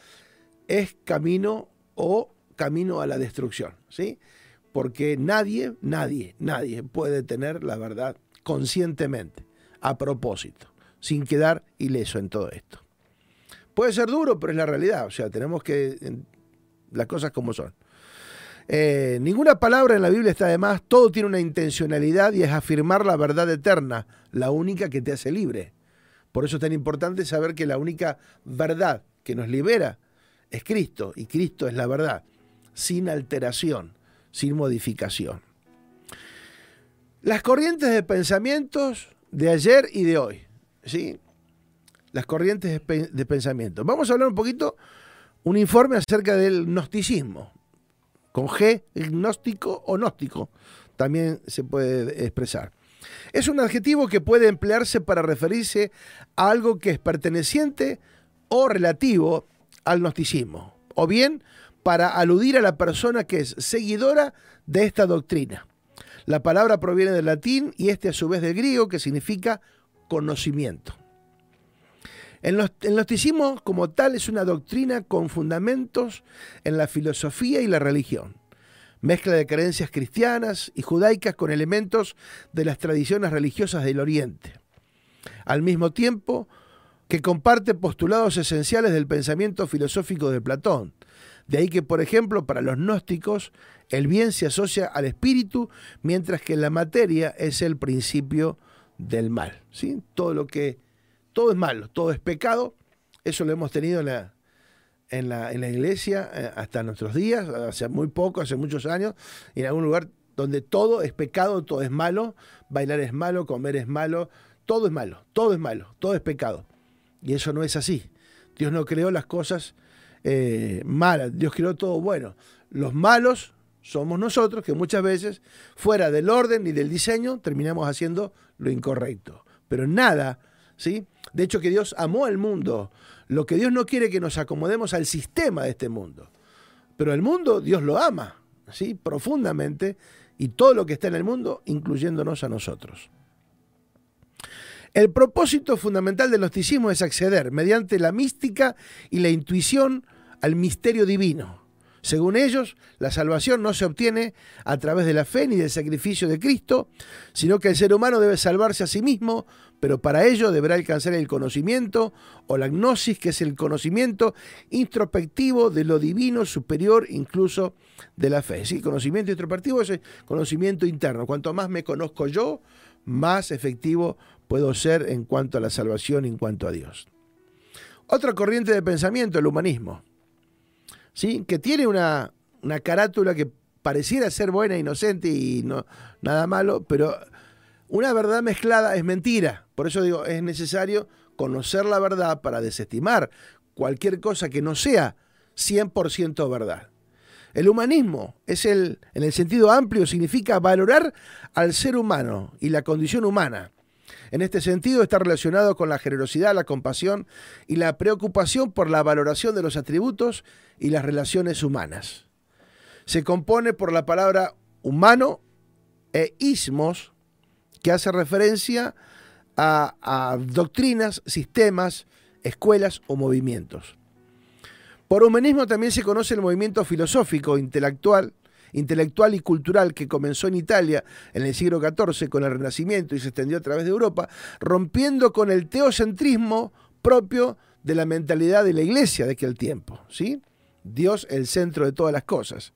Speaker 1: es camino o camino a la destrucción, ¿sí? Porque nadie, nadie, nadie puede tener la verdad conscientemente, a propósito, sin quedar ileso en todo esto. Puede ser duro, pero es la realidad, o sea, tenemos que las cosas como son. Eh, ninguna palabra en la Biblia está de más, todo tiene una intencionalidad y es afirmar la verdad eterna, la única que te hace libre. Por eso es tan importante saber que la única verdad que nos libera es Cristo y Cristo es la verdad, sin alteración, sin modificación. Las corrientes de pensamientos de ayer y de hoy, ¿sí? Las corrientes de pensamiento. Vamos a hablar un poquito, un informe acerca del gnosticismo con G, gnóstico o gnóstico, también se puede expresar. Es un adjetivo que puede emplearse para referirse a algo que es perteneciente o relativo al gnosticismo, o bien para aludir a la persona que es seguidora de esta doctrina. La palabra proviene del latín y este a su vez del griego que significa conocimiento. El gnosticismo como tal es una doctrina con fundamentos en la filosofía y la religión. Mezcla de creencias cristianas y judaicas con elementos de las tradiciones religiosas del Oriente. Al mismo tiempo que comparte postulados esenciales del pensamiento filosófico de Platón. De ahí que, por ejemplo, para los gnósticos, el bien se asocia al espíritu, mientras que la materia es el principio del mal. ¿sí? Todo lo que todo es malo, todo es pecado. Eso lo hemos tenido en la, en la, en la iglesia eh, hasta nuestros días, hace muy poco, hace muchos años, en algún lugar donde todo es pecado, todo es malo, bailar es malo, comer es malo, todo es malo, todo es malo, todo es pecado. Y eso no es así. Dios no creó las cosas eh, malas, Dios creó todo bueno. Los malos somos nosotros que muchas veces, fuera del orden y del diseño, terminamos haciendo lo incorrecto. Pero nada, ¿sí? De hecho, que Dios amó al mundo. Lo que Dios no quiere que nos acomodemos al sistema de este mundo. Pero el mundo Dios lo ama, ¿sí? Profundamente. Y todo lo que está en el mundo, incluyéndonos a nosotros. El propósito fundamental del gnosticismo es acceder, mediante la mística y la intuición, al misterio divino. Según ellos, la salvación no se obtiene a través de la fe ni del sacrificio de Cristo, sino que el ser humano debe salvarse a sí mismo pero para ello deberá alcanzar el conocimiento o la gnosis, que es el conocimiento introspectivo de lo divino superior incluso de la fe. ¿sí? Conocimiento introspectivo es el conocimiento interno. Cuanto más me conozco yo, más efectivo puedo ser en cuanto a la salvación, en cuanto a Dios. Otra corriente de pensamiento, el humanismo, ¿sí? que tiene una, una carátula que pareciera ser buena, inocente y no, nada malo, pero una verdad mezclada es mentira. Por eso digo, es necesario conocer la verdad para desestimar cualquier cosa que no sea 100% verdad. El humanismo es el, en el sentido amplio, significa valorar al ser humano y la condición humana. En este sentido está relacionado con la generosidad, la compasión y la preocupación por la valoración de los atributos y las relaciones humanas. Se compone por la palabra humano e ismos, que hace referencia a, doctrinas, sistemas, escuelas o movimientos. Por humanismo también se conoce el movimiento filosófico, intelectual, intelectual y cultural que comenzó en Italia en el siglo XIV con el Renacimiento y se extendió a través de Europa, rompiendo con el teocentrismo propio de la mentalidad de la iglesia de aquel tiempo. ¿sí? Dios el centro de todas las cosas.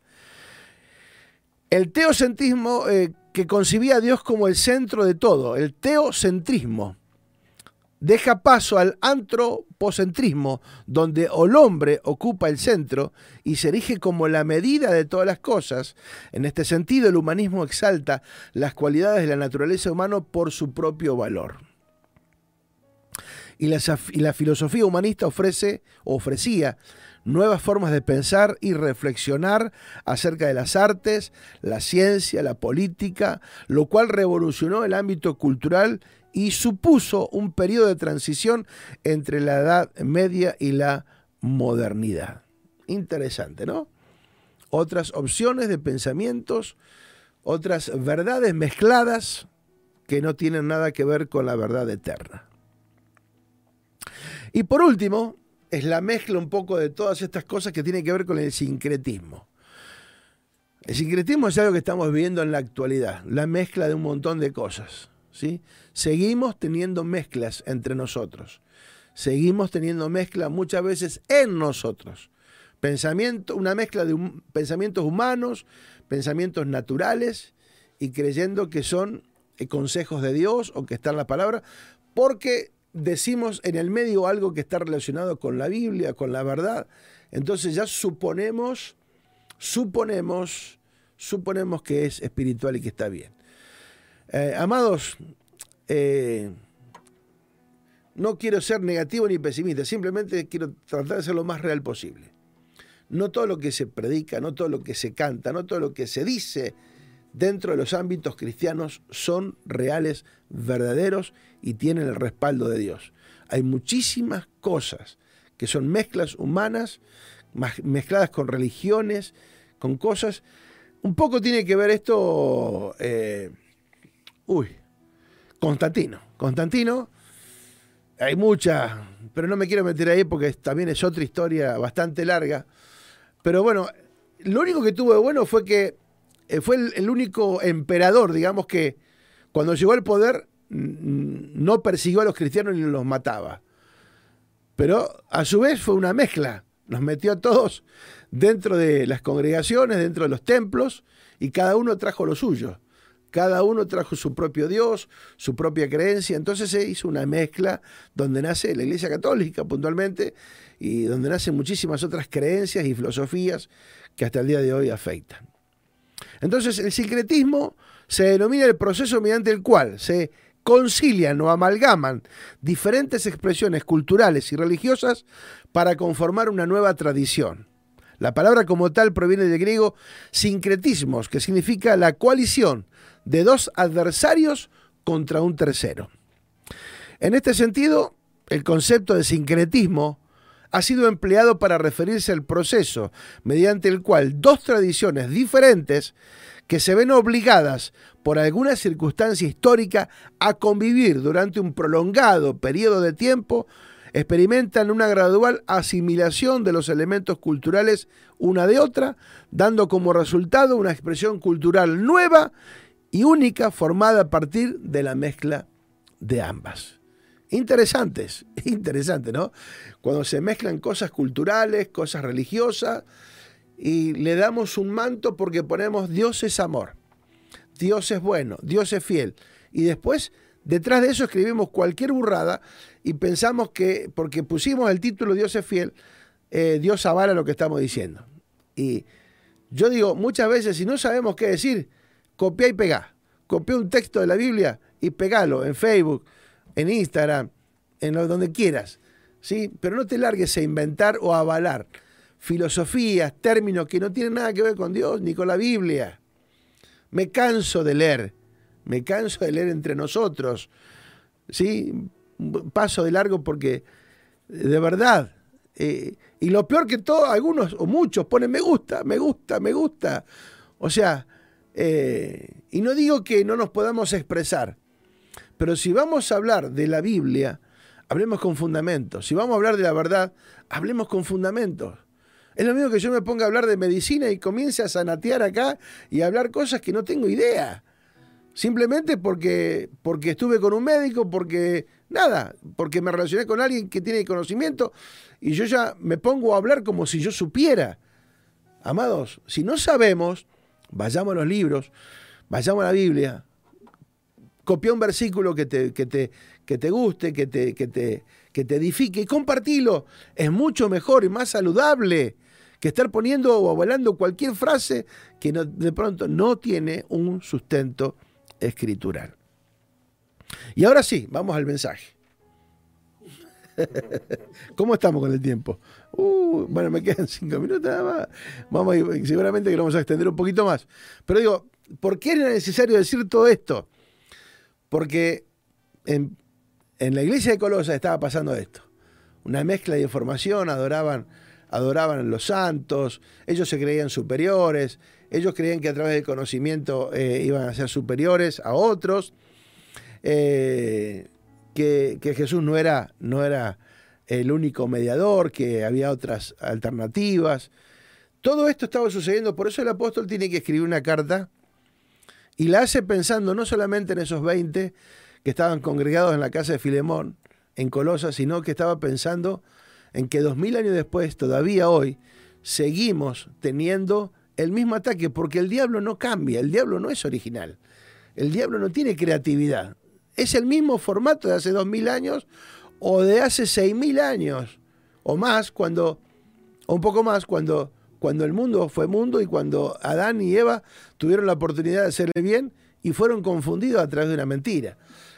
Speaker 1: El teocentrismo eh, que concibía a Dios como el centro de todo, el teocentrismo. Deja paso al antropocentrismo, donde el hombre ocupa el centro y se erige como la medida de todas las cosas. En este sentido, el humanismo exalta las cualidades de la naturaleza humana por su propio valor. Y la, y la filosofía humanista ofrece, ofrecía nuevas formas de pensar y reflexionar acerca de las artes, la ciencia, la política, lo cual revolucionó el ámbito cultural y supuso un periodo de transición entre la Edad Media y la modernidad. Interesante, ¿no? Otras opciones de pensamientos, otras verdades mezcladas que no tienen nada que ver con la verdad eterna. Y por último, es la mezcla un poco de todas estas cosas que tienen que ver con el sincretismo. El sincretismo es algo que estamos viviendo en la actualidad, la mezcla de un montón de cosas. ¿Sí? Seguimos teniendo mezclas entre nosotros. Seguimos teniendo mezcla muchas veces en nosotros. Pensamiento, una mezcla de pensamientos humanos, pensamientos naturales y creyendo que son eh, consejos de Dios o que está en la palabra, porque decimos en el medio algo que está relacionado con la Biblia, con la verdad, entonces ya suponemos, suponemos, suponemos que es espiritual y que está bien. Eh, amados, eh, no quiero ser negativo ni pesimista, simplemente quiero tratar de ser lo más real posible. No todo lo que se predica, no todo lo que se canta, no todo lo que se dice dentro de los ámbitos cristianos son reales, verdaderos y tienen el respaldo de Dios. Hay muchísimas cosas que son mezclas humanas, mezcladas con religiones, con cosas. Un poco tiene que ver esto, eh, uy, Constantino. Constantino, hay mucha, pero no me quiero meter ahí porque también es otra historia bastante larga. Pero bueno, lo único que tuvo de bueno fue que eh, fue el, único emperador, digamos, que cuando llegó al poder no persiguió a los cristianos ni los mataba. Pero a su vez fue una mezcla. Nos metió a todos dentro de las congregaciones, dentro de los templos, y cada uno trajo lo suyo. Cada uno trajo su propio Dios, su propia creencia. Entonces se hizo una mezcla donde nace la Iglesia Católica puntualmente y donde nacen muchísimas otras creencias y filosofías que hasta el día de hoy afectan. Entonces, el sincretismo se denomina el proceso mediante el cual se concilian o amalgaman diferentes expresiones culturales y religiosas para conformar una nueva tradición. La palabra como tal proviene del griego sincretismos, que significa la coalición de dos adversarios contra un tercero. En este sentido, el concepto de sincretismo ha sido empleado para referirse al proceso mediante el cual dos tradiciones diferentes que se ven obligadas por alguna circunstancia histórica a convivir durante un prolongado periodo de tiempo, experimentan una gradual asimilación de los elementos culturales una de otra, dando como resultado una expresión cultural nueva y única formada a partir de la mezcla de ambas interesantes, interesante, ¿no? Cuando se mezclan cosas culturales, cosas religiosas, y le damos un manto porque ponemos Dios es amor, Dios es bueno, Dios es fiel, y después detrás de eso escribimos cualquier burrada y pensamos que porque pusimos el título Dios es fiel, eh, Dios avala lo que estamos diciendo. Y yo digo, muchas veces si no sabemos qué decir, copia y pegá. Copia un texto de la Biblia y pegalo en Facebook, en Instagram, en donde quieras, ¿sí? Pero no te largues a inventar o avalar filosofías, términos que no tienen nada que ver con Dios ni con la Biblia. Me canso de leer, me canso de leer entre nosotros, ¿sí? Paso de largo porque, de verdad, eh, y lo peor que todo, algunos o muchos ponen me gusta, me gusta, me gusta. O sea, eh, y no digo que no nos podamos expresar, pero si vamos a hablar de la Biblia, hablemos con fundamentos. Si vamos a hablar de la verdad, hablemos con fundamentos. Es lo mismo que yo me ponga a hablar de medicina y comience a sanatear acá y a hablar cosas que no tengo idea. Simplemente porque, porque estuve con un médico, porque nada, porque me relacioné con alguien que tiene conocimiento y yo ya me pongo a hablar como si yo supiera. Amados, si no sabemos, vayamos a los libros, vayamos a la Biblia, copia un versículo que te, que te, que te guste, que te, que, te, que te edifique y compartilo. Es mucho mejor y más saludable que estar poniendo o abuelando cualquier frase que de pronto no tiene un sustento escritural. Y ahora sí, vamos al mensaje. ¿Cómo estamos con el tiempo? Uh, bueno, me quedan cinco minutos nada más. Vamos seguramente que lo vamos a extender un poquito más. Pero digo, ¿por qué era necesario decir todo esto? Porque en, la iglesia de Colosa estaba pasando esto. Una mezcla de información, adoraban, adoraban a los santos, ellos se creían superiores, ellos creían que a través del conocimiento eh, iban a ser superiores a otros. Eh, que, Jesús no era, no era el único mediador, que había otras alternativas. Todo esto estaba sucediendo, por eso el apóstol tiene que escribir una carta y la hace pensando no solamente en esos 20 que estaban congregados en la casa de Filemón, en Colosa, sino que estaba pensando en que dos mil años después, todavía hoy, seguimos teniendo el mismo ataque, porque el diablo no cambia, el diablo no es original, el diablo no tiene creatividad, es el mismo formato de hace dos mil años o de hace seis mil años o más, cuando, o un poco más, cuando, cuando el mundo fue mundo y cuando Adán y Eva tuvieron la oportunidad de hacerle bien y fueron confundidos a través de una mentira.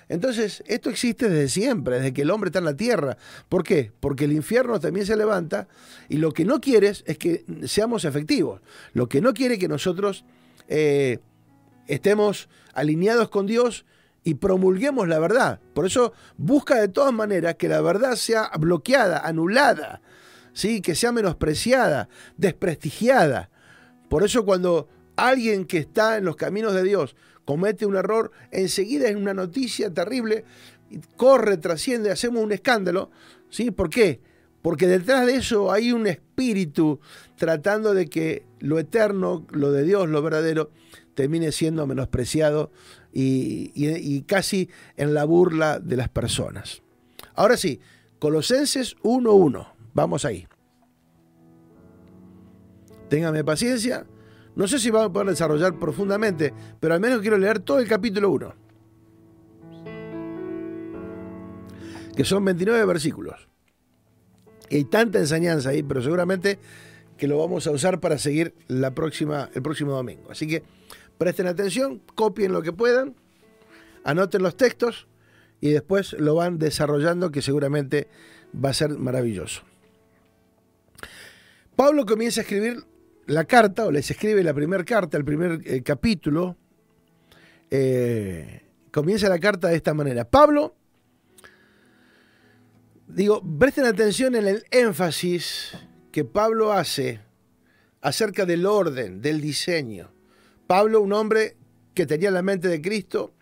Speaker 1: Entonces, esto existe desde siempre, desde que el hombre está en la tierra. ¿Por qué? Porque el infierno también se levanta y lo que no quieres es que seamos efectivos. Lo que no quiere que nosotros eh, estemos alineados con Dios y promulguemos la verdad. Por eso busca de todas maneras que la verdad sea bloqueada, anulada, ¿sí? que sea menospreciada, desprestigiada. Por eso cuando alguien que está en los caminos de Dios comete un error, enseguida es una noticia terrible, corre, trasciende, hacemos un escándalo. ¿sí? ¿Por qué? Porque detrás de eso hay un espíritu tratando de que lo eterno, lo de Dios, lo verdadero, termine siendo menospreciado y, casi en la burla de las personas. Ahora sí, Colosenses 1.1, vamos ahí. Téngame paciencia, no sé si vamos a poder desarrollar profundamente, pero al menos quiero leer todo el capítulo 1, que son 29 versículos. Y hay tanta enseñanza ahí, pero seguramente que lo vamos a usar para seguir la próxima, el próximo domingo. Así que Presten atención, copien lo que puedan, anoten los textos y después lo van desarrollando que seguramente va a ser maravilloso. Pablo comienza a escribir la carta, o les escribe la primera carta, el primer eh, capítulo. Eh, comienza la carta de esta manera. Pablo, digo, presten atención en el énfasis que Pablo hace acerca del orden, del diseño. Pablo, un hombre que tenía la mente de Cristo,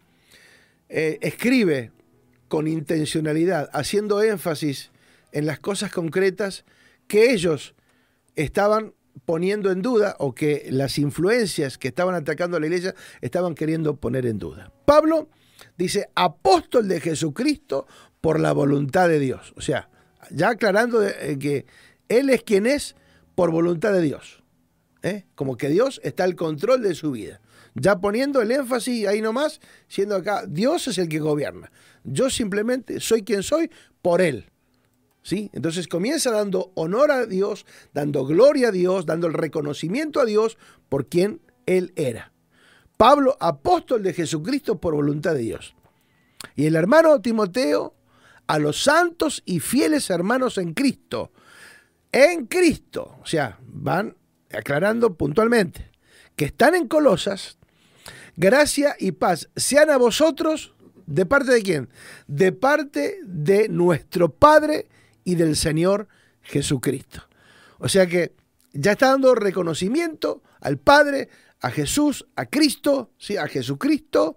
Speaker 1: eh, escribe con intencionalidad, haciendo énfasis en las cosas concretas que ellos estaban poniendo en duda o que las influencias que estaban atacando a la iglesia estaban queriendo poner en duda. Pablo dice, apóstol de Jesucristo por la voluntad de Dios. O sea, ya aclarando eh, que Él es quien es por voluntad de Dios. ¿eh? como que Dios está al control de su vida. Ya poniendo el énfasis ahí nomás, siendo acá, Dios es el que gobierna. Yo simplemente soy quien soy por Él. ¿Sí? Entonces comienza dando honor a Dios, dando gloria a Dios, dando el reconocimiento a Dios por quien Él era. Pablo, apóstol de Jesucristo por voluntad de Dios. Y el hermano Timoteo, a los santos y fieles hermanos en Cristo. En Cristo. O sea, van aclarando puntualmente, que están en Colosas, gracia y paz sean a vosotros, ¿de parte de quién? De parte de nuestro Padre y del Señor Jesucristo. O sea que ya está dando reconocimiento al Padre, a Jesús, a Cristo, ¿sí? a Jesucristo,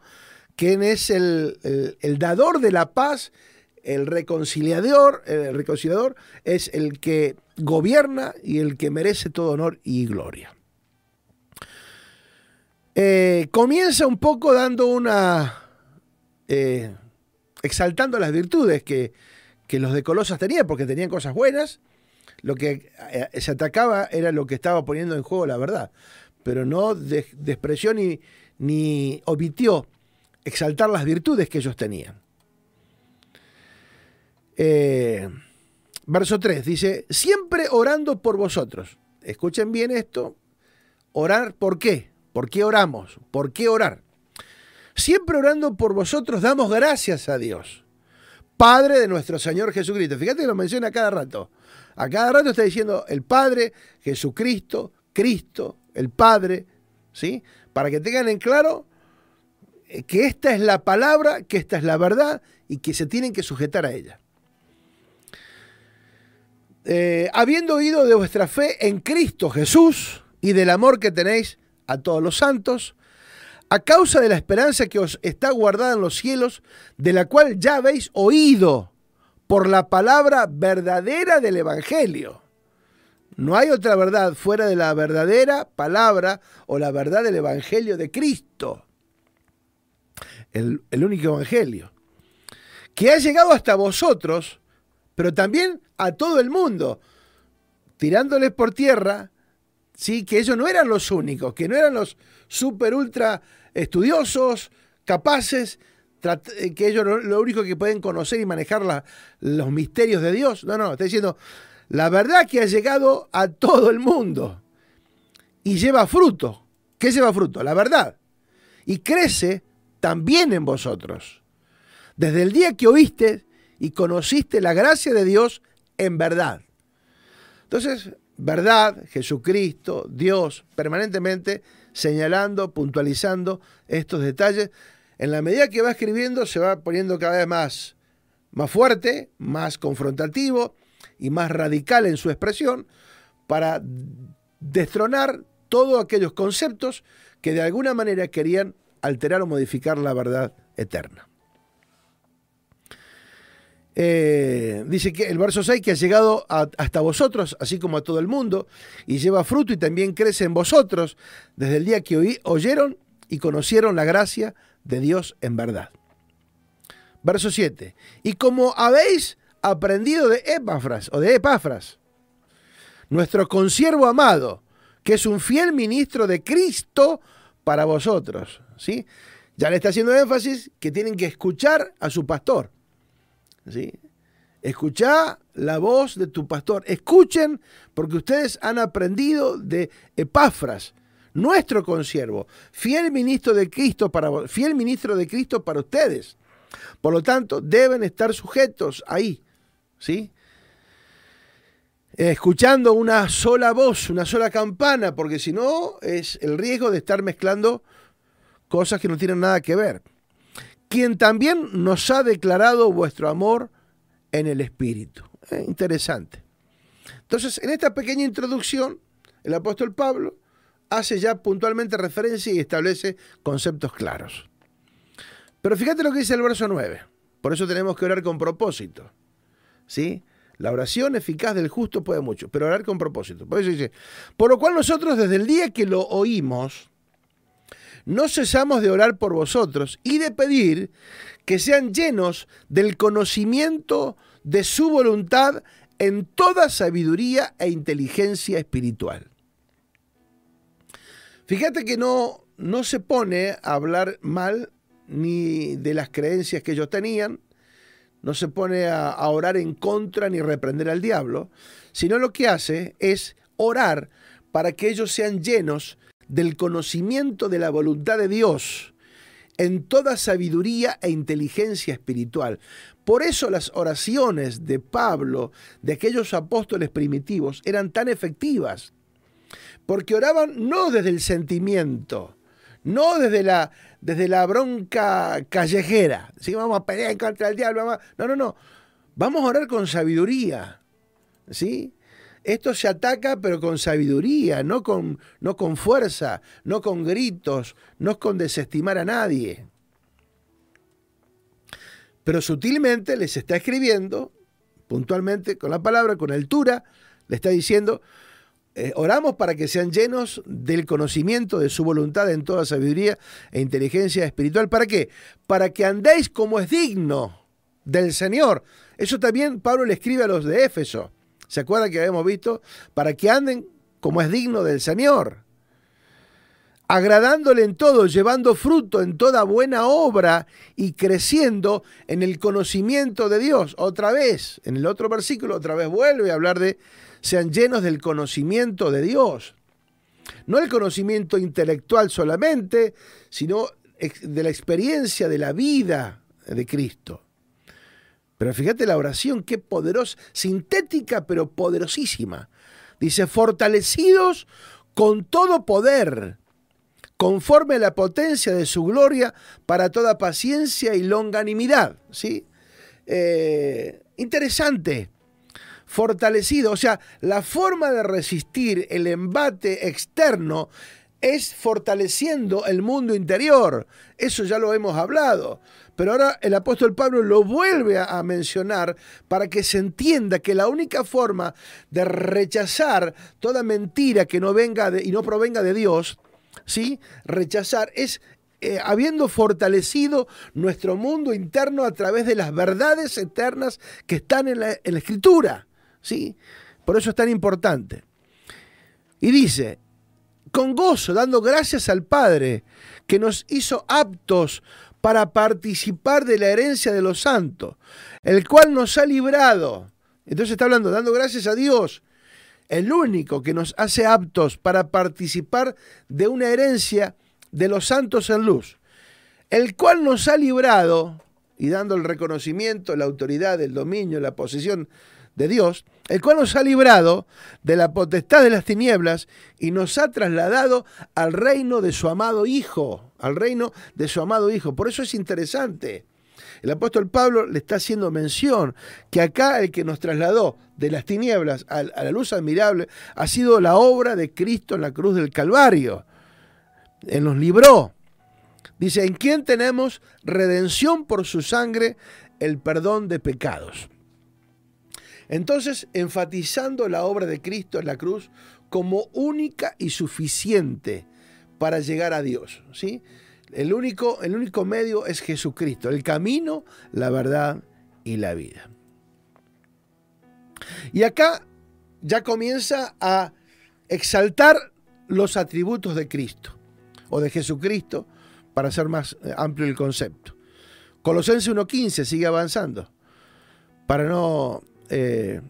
Speaker 1: quien es el, el dador de la paz, el reconciliador, el reconciliador es el que gobierna y el que merece todo honor y gloria. Eh, comienza un poco dando una... Eh, exaltando las virtudes que, los de Colosas tenían, porque tenían cosas buenas. Lo que eh, se atacaba era lo que estaba poniendo en juego la verdad, pero no despreció ni, ni omitió exaltar las virtudes que ellos tenían. Eh, verso 3 dice, siempre orando por vosotros. Escuchen bien esto. Orar, ¿por qué? ¿Por qué oramos? ¿Por qué orar? Siempre orando por vosotros damos gracias a Dios, Padre de nuestro Señor Jesucristo. Fíjate que lo menciona a cada rato. A cada rato está diciendo el Padre, Jesucristo, Cristo, el Padre, ¿sí? Para que tengan en claro eh, que esta es la palabra, que esta es la verdad y que se tienen que sujetar a ella. Eh, habiendo oído de vuestra fe en Cristo Jesús y del amor que tenéis a todos los santos, a causa de la esperanza que os está guardada en los cielos, de la cual ya habéis oído por la palabra verdadera del Evangelio. No hay otra verdad fuera de la verdadera palabra o la verdad del Evangelio de Cristo. El, el único Evangelio. Que ha llegado hasta vosotros, pero también a todo el mundo, tirándoles por tierra, ¿sí? que ellos no eran los únicos, que no eran los super ultra estudiosos, capaces, eh, que ellos lo, único que pueden conocer y manejar los misterios de Dios. No, no, está diciendo, la verdad que ha llegado a todo el mundo y lleva fruto. ¿Qué lleva fruto? La verdad. Y crece también en vosotros. Desde el día que oíste y conociste la gracia de Dios en verdad. Entonces, verdad, Jesucristo, Dios, permanentemente señalando, puntualizando estos detalles. En la medida que va escribiendo se va poniendo cada vez más, más fuerte, más confrontativo y más radical en su expresión para destronar todos aquellos conceptos que de alguna manera querían alterar o modificar la verdad eterna. Eh, dice que el verso 6 que ha llegado hasta vosotros, así como a todo el mundo, y lleva fruto y también crece en vosotros desde el día que oyeron y conocieron la gracia de Dios en verdad. Verso 7. Y como habéis aprendido de Epafras o de Epafras, nuestro consiervo amado, que es un fiel ministro de Cristo para vosotros, ¿sí? Ya le está haciendo énfasis que tienen que escuchar a su pastor. ¿Sí? La voz de tu pastor. Escuchen porque ustedes han aprendido de Epafras, nuestro consiervo, fiel ministro de Cristo para fiel ministro de Cristo para ustedes. Por lo tanto, deben estar sujetos ahí, ¿sí? Escuchando una sola voz, una sola campana, porque si no es el riesgo de estar mezclando cosas que no tienen nada que ver quien también nos ha declarado vuestro amor en el Espíritu. Eh, interesante. Entonces, en esta pequeña introducción, el apóstol Pablo hace ya puntualmente referencia y establece conceptos claros. Pero fíjate lo que dice el verso 9. Por eso tenemos que orar con propósito. ¿Sí? La oración eficaz del justo puede mucho, pero orar con propósito. Por eso dice, por lo cual nosotros desde el día que lo oímos, no cesamos de orar por vosotros y de pedir que sean llenos del conocimiento de su voluntad en toda sabiduría e inteligencia espiritual. Fíjate que no, no se pone a hablar mal ni de las creencias que ellos tenían, no se pone a, a orar en contra ni reprender al diablo, sino lo que hace es orar para que ellos sean llenos del conocimiento de la voluntad de Dios en toda sabiduría e inteligencia espiritual. Por eso las oraciones de Pablo, de aquellos apóstoles primitivos, eran tan efectivas, porque oraban no desde el sentimiento, no desde la, desde la bronca callejera, vamos a pelear contra del diablo, no, no, no, vamos a orar con sabiduría, ¿sí? Esto se ataca pero con sabiduría, no con, no con fuerza, no con gritos, no con desestimar a nadie. Pero sutilmente les está escribiendo, puntualmente, con la palabra, con altura, le está diciendo, eh, oramos para que sean llenos del conocimiento de su voluntad en toda sabiduría e inteligencia espiritual. ¿Para qué? Para que andéis como es digno del Señor. Eso también Pablo le escribe a los de Éfeso. ¿Se acuerdan que habíamos visto? Para que anden como es digno del Señor. agradándole en todo, llevando fruto en toda buena obra y creciendo en el conocimiento de Dios. Otra vez, en el otro versículo, otra vez vuelve a hablar de sean llenos del conocimiento de Dios. No el conocimiento intelectual solamente, sino de la experiencia de la vida de Cristo. Pero fíjate la oración, qué poderosa, sintética pero poderosísima. Dice, fortalecidos con todo poder conforme a la potencia de su gloria para toda paciencia y longanimidad. ¿sí? Eh, interesante, fortalecido, o sea, la forma de resistir el embate externo es fortaleciendo el mundo interior. Eso ya lo hemos hablado. Pero ahora el apóstol Pablo lo vuelve a, mencionar para que se entienda que la única forma de rechazar toda mentira que no venga y no provenga de Dios ¿sí? Rechazar es eh, habiendo fortalecido nuestro mundo interno a través de las verdades eternas que están en la, escritura, ¿sí? Por eso es tan importante. Y dice, con gozo, dando gracias al Padre, que nos hizo aptos para participar de la herencia de los santos, el cual nos ha librado. Entonces está hablando, dando gracias a Dios, el único que nos hace aptos para participar de una herencia de los santos en luz, el cual nos ha librado, y dando el reconocimiento, la autoridad, el dominio, la posesión de Dios, el cual nos ha librado de la potestad de las tinieblas y nos ha trasladado al reino de su amado Hijo, al reino de su amado Hijo. Por eso es interesante el apóstol Pablo le está haciendo mención que acá el que nos trasladó de las tinieblas a, la luz admirable ha sido la obra de Cristo en la cruz del Calvario. Él nos libró. Dice, en quien tenemos redención por su sangre, el perdón de pecados. Entonces, enfatizando la obra de Cristo en la cruz como única y suficiente para llegar a Dios. ¿sí? El único, el único medio es Jesucristo, el camino, la verdad y la vida. Y acá ya comienza a exaltar los atributos de Cristo o de Jesucristo para hacer más eh, amplio el concepto. Colosenses 1.15 sigue avanzando para no eh,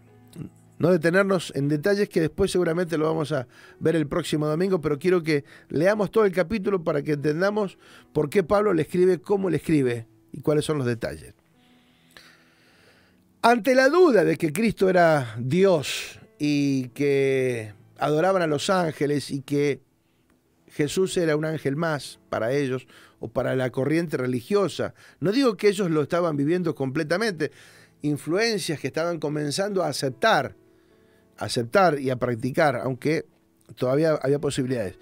Speaker 1: no detenernos en detalles que después seguramente lo vamos a ver el próximo domingo, pero quiero que leamos todo el capítulo para que entendamos por qué Pablo le escribe, cómo le escribe y cuáles son los detalles. Ante la duda de que Cristo era Dios y que adoraban a los ángeles y que Jesús era un ángel más para ellos o para la corriente religiosa, no digo que ellos lo estaban viviendo completamente, influencias que estaban comenzando a aceptar aceptar y a practicar, aunque todavía había posibilidades.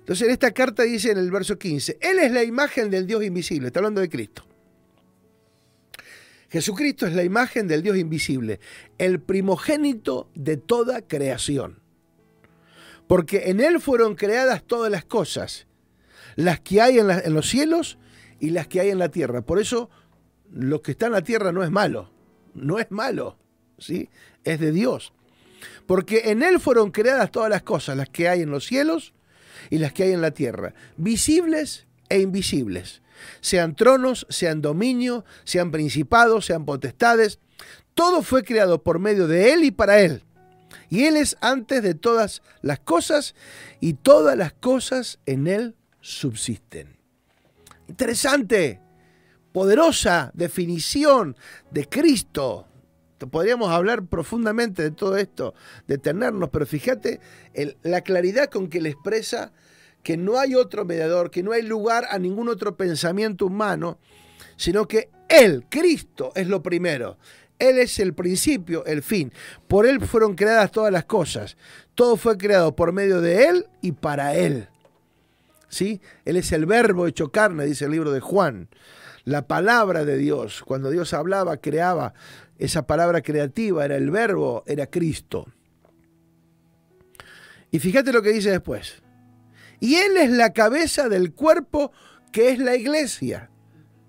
Speaker 1: Entonces, en esta carta dice en el verso 15, Él es la imagen del Dios invisible, está hablando de Cristo. Jesucristo es la imagen del Dios invisible, el primogénito de toda creación. Porque en Él fueron creadas todas las cosas, las que hay en, en los cielos y las que hay en la tierra. Por eso lo que está en la tierra no es malo, no es malo, ¿sí? es de Dios porque en Él fueron creadas todas las cosas, las que hay en los cielos y las que hay en la tierra, visibles e invisibles, sean tronos, sean dominio, sean principados, sean potestades, todo fue creado por medio de Él y para Él. Y Él es antes de todas las cosas y todas las cosas en Él subsisten. Interesante, poderosa definición de Cristo podríamos hablar profundamente de todo esto, detenernos, pero fíjate la claridad con que le expresa que no hay otro mediador, que no hay lugar a ningún otro pensamiento humano, sino que Él, Cristo, es lo primero. Él es el principio, el fin. Por Él fueron creadas todas las cosas. Todo fue creado por medio de Él y para Él. ¿Sí? Él es el verbo hecho carne, dice el libro de Juan. La palabra de Dios. Cuando Dios hablaba, creaba. Esa palabra creativa era el verbo, era Cristo. Y fíjate lo que dice después. Y Él es la cabeza del cuerpo que es la iglesia.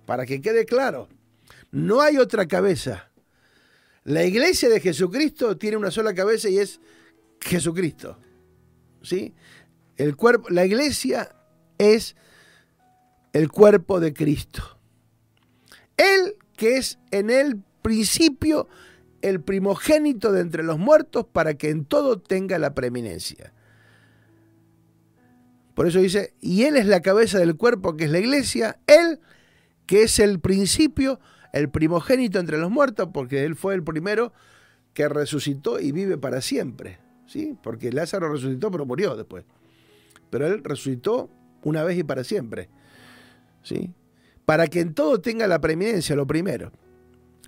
Speaker 1: Para que quede claro, no hay otra cabeza. La iglesia de Jesucristo tiene una sola cabeza y es Jesucristo. ¿Sí? El cuerpo, la iglesia es el cuerpo de Cristo. Él que es en el principio el primogénito de entre los muertos para que en todo tenga la preeminencia. Por eso dice, y Él es la cabeza del cuerpo que es la iglesia, Él que es el principio, el primogénito entre los muertos, porque Él fue el primero que resucitó y vive para siempre. ¿sí? Porque Lázaro resucitó pero murió después. Pero Él resucitó una vez y para siempre. ¿sí? Para que en todo tenga la preeminencia, lo primero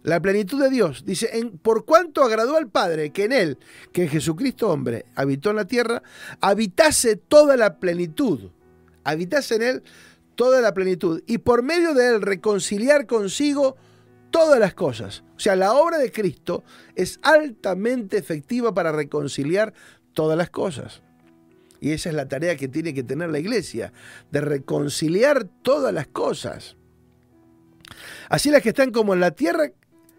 Speaker 1: la plenitud de Dios. Dice, por cuanto agradó al Padre que en Él, que en Jesucristo hombre, habitó en la tierra, habitase toda la plenitud. Habitase en Él toda la plenitud. Y por medio de Él reconciliar consigo todas las cosas. O sea, la obra de Cristo es altamente efectiva para reconciliar todas las cosas. Y esa es la tarea que tiene que tener la iglesia, de reconciliar todas las cosas. Así las que están como en la tierra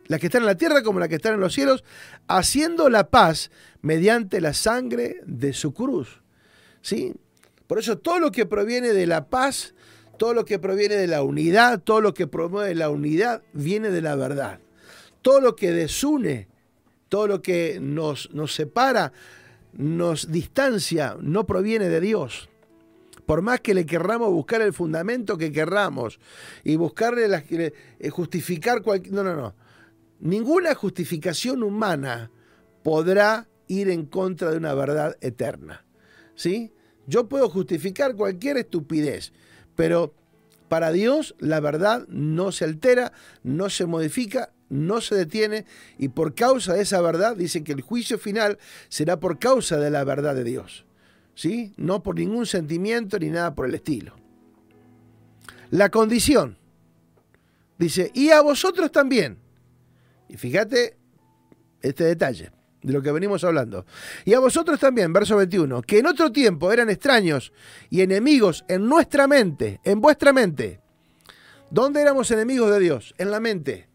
Speaker 1: las que están en la tierra como las que están en los cielos, haciendo la paz mediante la sangre de su cruz. ¿Sí? Por eso todo lo que proviene de la paz, todo lo que proviene de la unidad, todo lo que promueve la unidad, viene de la verdad. Todo lo que desune, todo lo que nos, nos separa, nos distancia, no proviene de Dios. Por más que le querramos buscar el fundamento que querramos y buscarle eh, justificar cualquier... No, no, no Ninguna justificación humana podrá ir en contra de una verdad eterna. ¿Sí? Yo puedo justificar cualquier estupidez, pero para Dios la verdad no se altera, no se modifica, no se detiene y por causa de esa verdad dice que el juicio final será por causa de la verdad de Dios. ¿Sí? No por ningún sentimiento ni nada por el estilo. La condición. Dice, y a vosotros también y fíjate este detalle de lo que venimos hablando. Y a vosotros también, verso 21, que en otro tiempo eran extraños y enemigos en nuestra mente, en vuestra mente. ¿Dónde éramos enemigos de Dios? En la mente.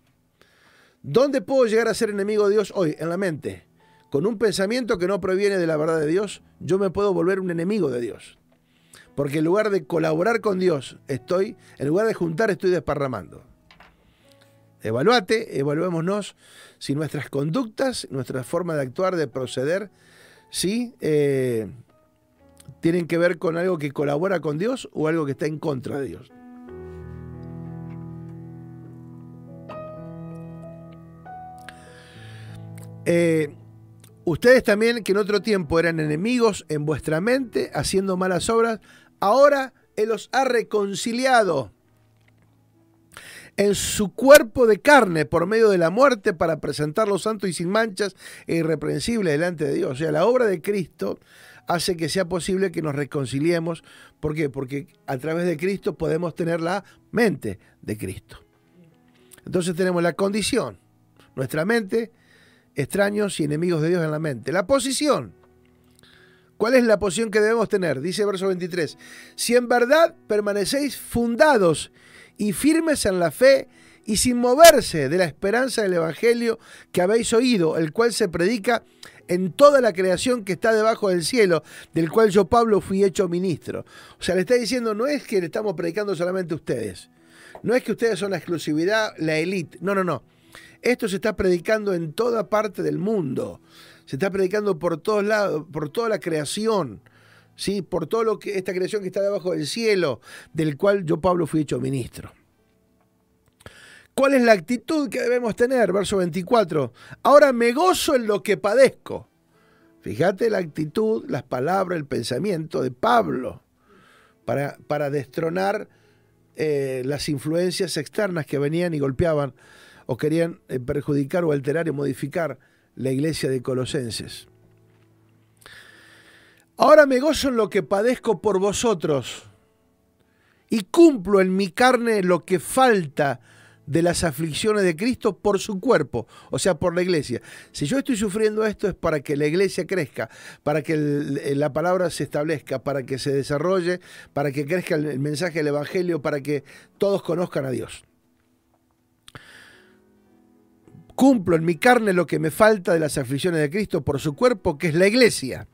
Speaker 1: ¿Dónde puedo llegar a ser enemigo de Dios hoy? En la mente. Con un pensamiento que no proviene de la verdad de Dios, yo me puedo volver un enemigo de Dios. Porque en lugar de colaborar con Dios, estoy, en lugar de juntar, estoy desparramando. Evaluate, evaluémonos si nuestras conductas, nuestra forma de actuar, de proceder, ¿sí? Eh, tienen que ver con algo que colabora con Dios o algo que está en contra de Dios. Eh, ustedes también que en otro tiempo eran enemigos en vuestra mente, haciendo malas obras, ahora Él los ha reconciliado en su cuerpo de carne por medio de la muerte para presentarlo santo y sin manchas e irreprensible delante de Dios. O sea, la obra de Cristo hace que sea posible que nos reconciliemos. ¿Por qué? Porque a través de Cristo podemos tener la mente de Cristo. Entonces tenemos la condición, nuestra mente, extraños y enemigos de Dios en la mente. La posición. ¿Cuál es la posición que debemos tener? Dice verso 23. Si en verdad permanecéis fundados y firmes en la fe y sin moverse de la esperanza del Evangelio que habéis oído, el cual se predica en toda la creación que está debajo del cielo, del cual yo, Pablo, fui hecho ministro. O sea, le está diciendo, no es que le estamos predicando solamente a ustedes, no es que ustedes son la exclusividad, la élite, no, no, no. Esto se está predicando en toda parte del mundo, se está predicando por todos lados, por toda la creación. ¿sí? por todo lo que esta creación que está debajo del cielo, del cual yo, Pablo, fui hecho ministro. ¿Cuál es la actitud que debemos tener? Verso 24. Ahora me gozo en lo que padezco. Fíjate la actitud, las palabras, el pensamiento de Pablo para, para destronar eh, las influencias externas que venían y golpeaban o querían eh, perjudicar o alterar y modificar la iglesia de Colosenses. Ahora me gozo en lo que padezco por vosotros y cumplo en mi carne lo que falta de las aflicciones de Cristo por su cuerpo, o sea, por la iglesia. Si yo estoy sufriendo esto es para que la iglesia crezca, para que la palabra se establezca, para que se desarrolle, para que crezca el mensaje del Evangelio, para que todos conozcan a Dios. Cumplo en mi carne lo que me falta de las aflicciones de Cristo por su cuerpo, que es la iglesia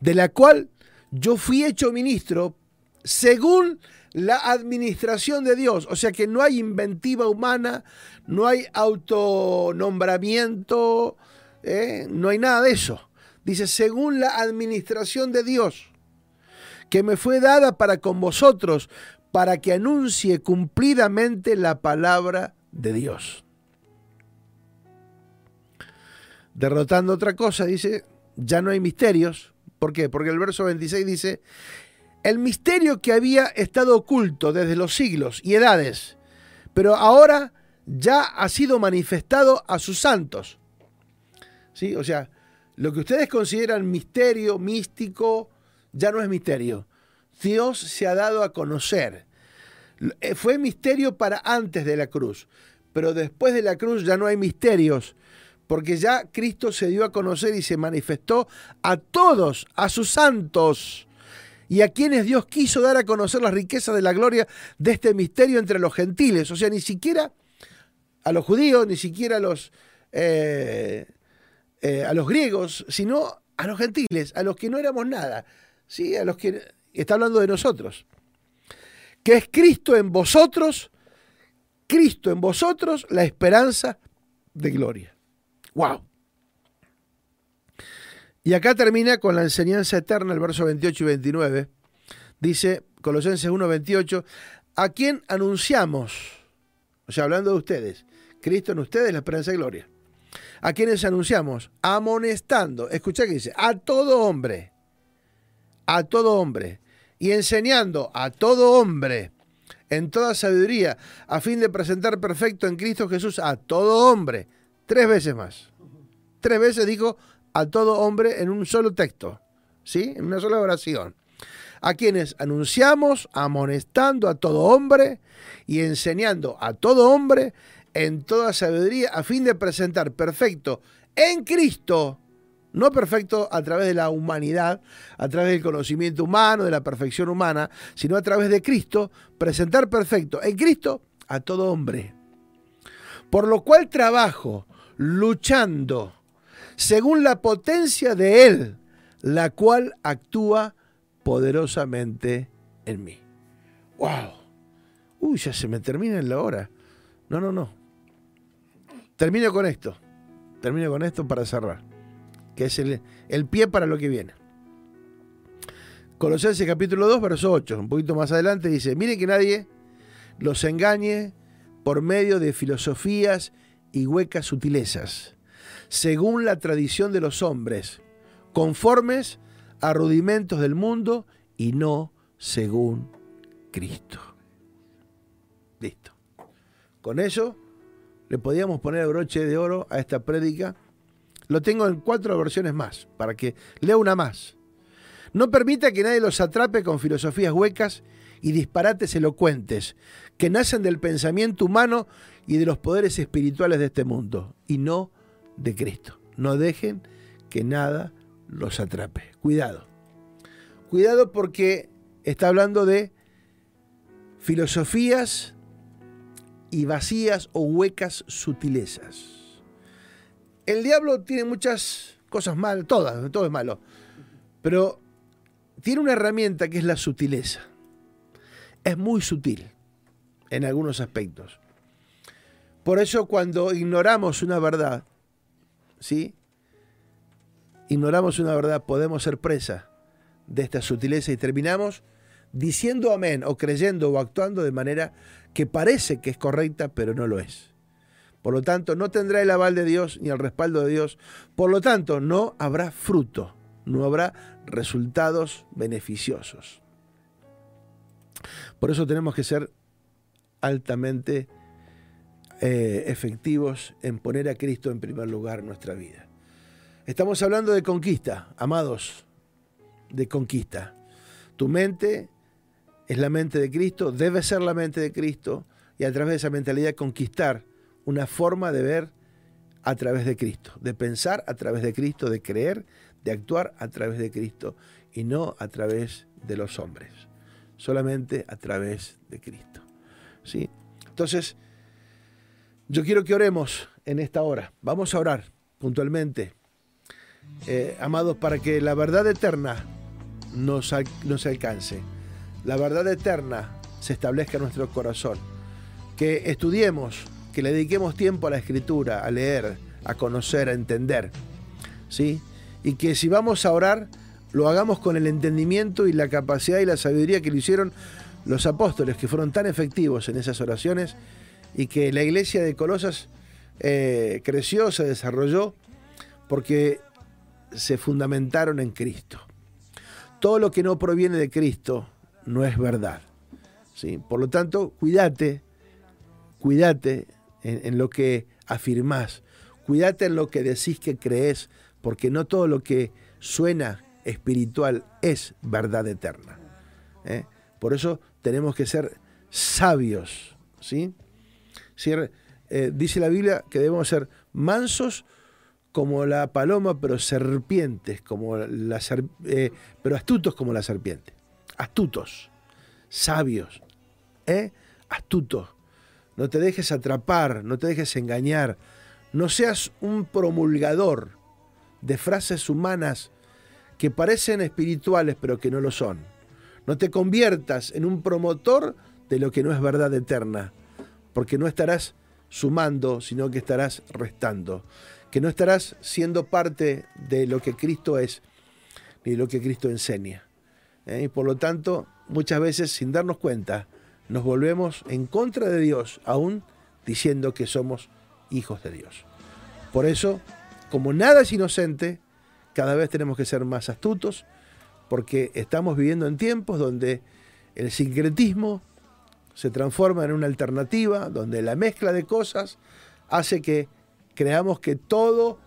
Speaker 1: de la cual yo fui hecho ministro según la administración de Dios. O sea que no hay inventiva humana, no hay autonombramiento, ¿eh? no hay nada de eso. Dice, según la administración de Dios, que me fue dada para con vosotros, para que anuncie cumplidamente la palabra de Dios. Derrotando otra cosa, dice, ya no hay misterios. ¿Por qué? Porque el verso 26 dice, el misterio que había estado oculto desde los siglos y edades, pero ahora ya ha sido manifestado a sus santos. ¿Sí? O sea, lo que ustedes consideran misterio, místico, ya no es misterio. Dios se ha dado a conocer. Eh, fue misterio para antes de la cruz, pero después de la cruz ya no hay misterios, porque ya Cristo se dio a conocer y se manifestó a todos, a sus santos, y a quienes Dios quiso dar a conocer las riquezas de la gloria de este misterio entre los gentiles. O sea, ni siquiera a los judíos, ni siquiera a los, eh, eh, a los griegos, sino a los gentiles, a los que no éramos nada, ¿sí? a los que está hablando de nosotros. Que es Cristo en vosotros, Cristo en vosotros, la esperanza de gloria. ¡Wow! Y acá termina con la enseñanza eterna, el verso 28 y 29. Dice Colosenses 1, 28, a quién anunciamos, o sea, hablando de ustedes, Cristo en ustedes, la esperanza de gloria. ¿A quienes anunciamos? Amonestando. Escucha que dice, a todo hombre, a todo hombre, y enseñando a todo hombre en toda sabiduría, a fin de presentar perfecto en Cristo Jesús a todo hombre. Tres veces más. Tres veces dijo a todo hombre en un solo texto, ¿sí? En una sola oración. A quienes anunciamos, amonestando a todo hombre y enseñando a todo hombre en toda sabiduría, a fin de presentar perfecto en Cristo, no perfecto a través de la humanidad, a través del conocimiento humano, de la perfección humana, sino a través de Cristo, presentar perfecto en Cristo a todo hombre. Por lo cual trabajo luchando según la potencia de Él, la cual actúa poderosamente en mí. ¡Wow! Uy, ya se me termina en la hora. No, no, no. Termino con esto. Termino con esto para cerrar. Que es el, el pie para lo que viene. Colosenses capítulo 2, verso 8. Un poquito más adelante dice, miren que nadie los engañe por medio de filosofías y huecas sutilezas según la tradición de los hombres, conformes a rudimentos del mundo y no según Cristo. Listo. Con eso le podíamos poner broche de oro a esta prédica. Lo tengo en cuatro versiones más, para que lea una más. No permita que nadie los atrape con filosofías huecas y disparates elocuentes que nacen del pensamiento humano y de los poderes espirituales de este mundo, y no de Cristo. No dejen que nada los atrape. Cuidado. Cuidado porque está hablando de filosofías y vacías o huecas sutilezas. El diablo tiene muchas cosas malas, todas, todo es malo, pero tiene una herramienta que es la sutileza. Es muy sutil en algunos aspectos. Por eso cuando ignoramos una verdad, ¿sí? ignoramos una verdad, podemos ser presa de esta sutileza y terminamos diciendo amén o creyendo o actuando de manera que parece que es correcta, pero no lo es. Por lo tanto, no tendrá el aval de Dios ni el respaldo de Dios. Por lo tanto, no habrá fruto, no habrá resultados beneficiosos. Por eso tenemos que ser altamente eh, efectivos en poner a Cristo en primer lugar en nuestra vida. Estamos hablando de conquista, amados, de conquista. Tu mente es la mente de Cristo, debe ser la mente de Cristo y a través de esa mentalidad conquistar una forma de ver a través de Cristo, de pensar a través de Cristo, de creer, de actuar a través de Cristo y no a través de los hombres, solamente a través de Cristo. ¿Sí? Entonces, yo quiero que oremos en esta hora. Vamos a orar puntualmente, eh, amados, para que la verdad eterna nos, alcance. la verdad eterna se establezca en nuestro corazón. Que estudiemos, que le dediquemos tiempo a la escritura, a leer, a conocer, a entender. ¿Sí? Y que si vamos a orar, lo hagamos con el entendimiento y la capacidad y la sabiduría que lo hicieron los apóstoles, que fueron tan efectivos en esas oraciones, y que la iglesia de Colosas eh, creció, se desarrolló, porque se fundamentaron en Cristo. Todo lo que no proviene de Cristo no es verdad. ¿sí? Por lo tanto, cuídate, cuídate en, en lo que afirmás, cuídate en lo que decís que crees, porque no todo lo que suena espiritual es verdad eterna. ¿eh? Por eso tenemos que ser sabios. ¿sí? Eh, dice la Biblia que debemos ser mansos como la paloma, pero serpientes, como la eh, pero astutos como la serpiente. Astutos, sabios, astutos. No te dejes atrapar, no te dejes engañar. No seas un promulgador de frases humanas que parecen espirituales pero que no lo son. No te conviertas en un promotor de lo que no es verdad eterna, porque no estarás sumando, sino que estarás restando, que no estarás siendo parte de lo que Cristo es, ni de lo que Cristo enseña. ¿eh? Y por lo tanto, muchas veces sin darnos cuenta, nos volvemos en contra de Dios, aún diciendo que somos hijos de Dios. Por eso, como nada es inocente, cada vez tenemos que ser más astutos, porque estamos viviendo en tiempos donde el sincretismo se transforma en una alternativa, donde la mezcla de cosas hace que creamos que todo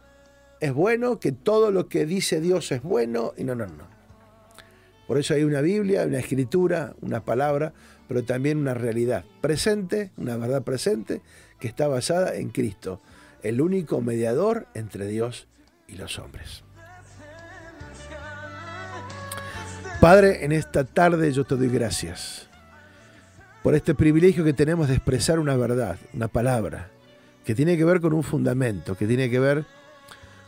Speaker 1: es bueno, que todo lo que dice Dios es bueno, y no, no, no. Por eso hay una Biblia, una escritura, una palabra, pero también una realidad presente, una verdad presente, que está basada en Cristo, el único mediador entre Dios y los hombres. Padre, en esta tarde yo te doy gracias por este privilegio que tenemos de expresar una verdad, una palabra, que tiene que ver con un fundamento, que tiene que ver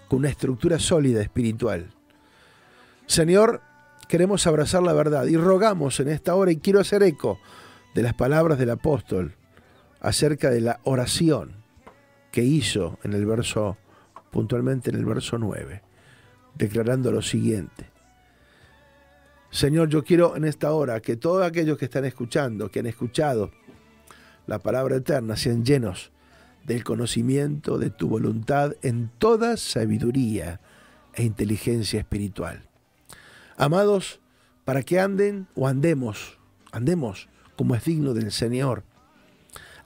Speaker 1: con una estructura sólida espiritual. Señor, queremos abrazar la verdad y rogamos en esta hora, y quiero hacer eco de las palabras del apóstol acerca de la oración que hizo en el verso, puntualmente en el verso 9, declarando lo siguiente. Señor, yo quiero en esta hora que todos aquellos que están escuchando, que han escuchado la palabra eterna, sean llenos del conocimiento de tu voluntad en toda sabiduría e inteligencia espiritual. Amados, para que anden o andemos, andemos como es digno del Señor,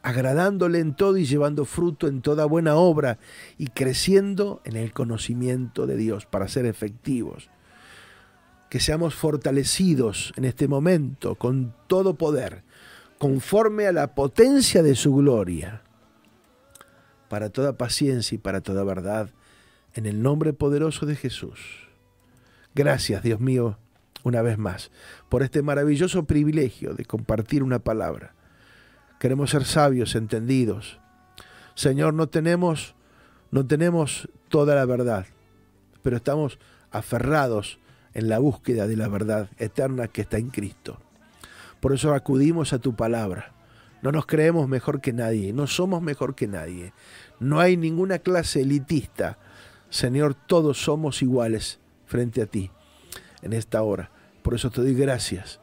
Speaker 1: agradándole en todo y llevando fruto en toda buena obra y creciendo en el conocimiento de Dios para ser efectivos que seamos fortalecidos en este momento con todo poder, conforme a la potencia de su gloria, para toda paciencia y para toda verdad, en el nombre poderoso de Jesús. Gracias, Dios mío, una vez más, por este maravilloso privilegio de compartir una palabra. Queremos ser sabios, entendidos. Señor, no tenemos, no tenemos toda la verdad, pero estamos aferrados en la búsqueda de la verdad eterna que está en Cristo. Por eso acudimos a tu palabra. No nos creemos mejor que nadie, no somos mejor que nadie. No hay ninguna clase elitista. Señor, todos somos iguales frente a ti en esta hora. Por eso te doy gracias,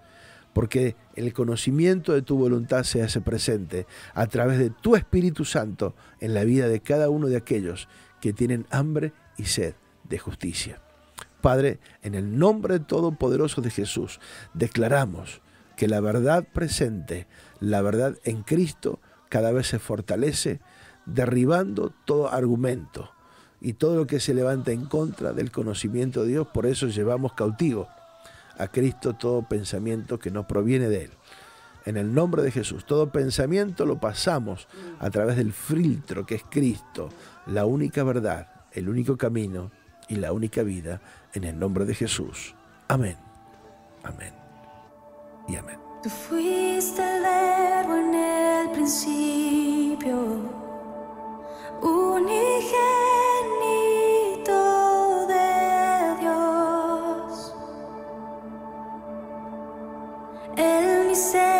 Speaker 1: porque el conocimiento de tu voluntad se hace presente a través de tu Espíritu Santo en la vida de cada uno de aquellos que tienen hambre y sed de justicia. Padre, en el nombre todopoderoso de Jesús, declaramos que la verdad presente, la verdad en Cristo, cada vez se fortalece, derribando todo argumento y todo lo que se levanta en contra del conocimiento de Dios. Por eso llevamos cautivo a Cristo todo pensamiento que no proviene de Él. En el nombre de Jesús, todo pensamiento lo pasamos a través del filtro que es Cristo, la única verdad, el único camino y la única vida en el nombre de Jesús. Amén. Amén. Y amén.
Speaker 2: Tú fuiste el verbo en el principio, unigénito de Dios. El misterio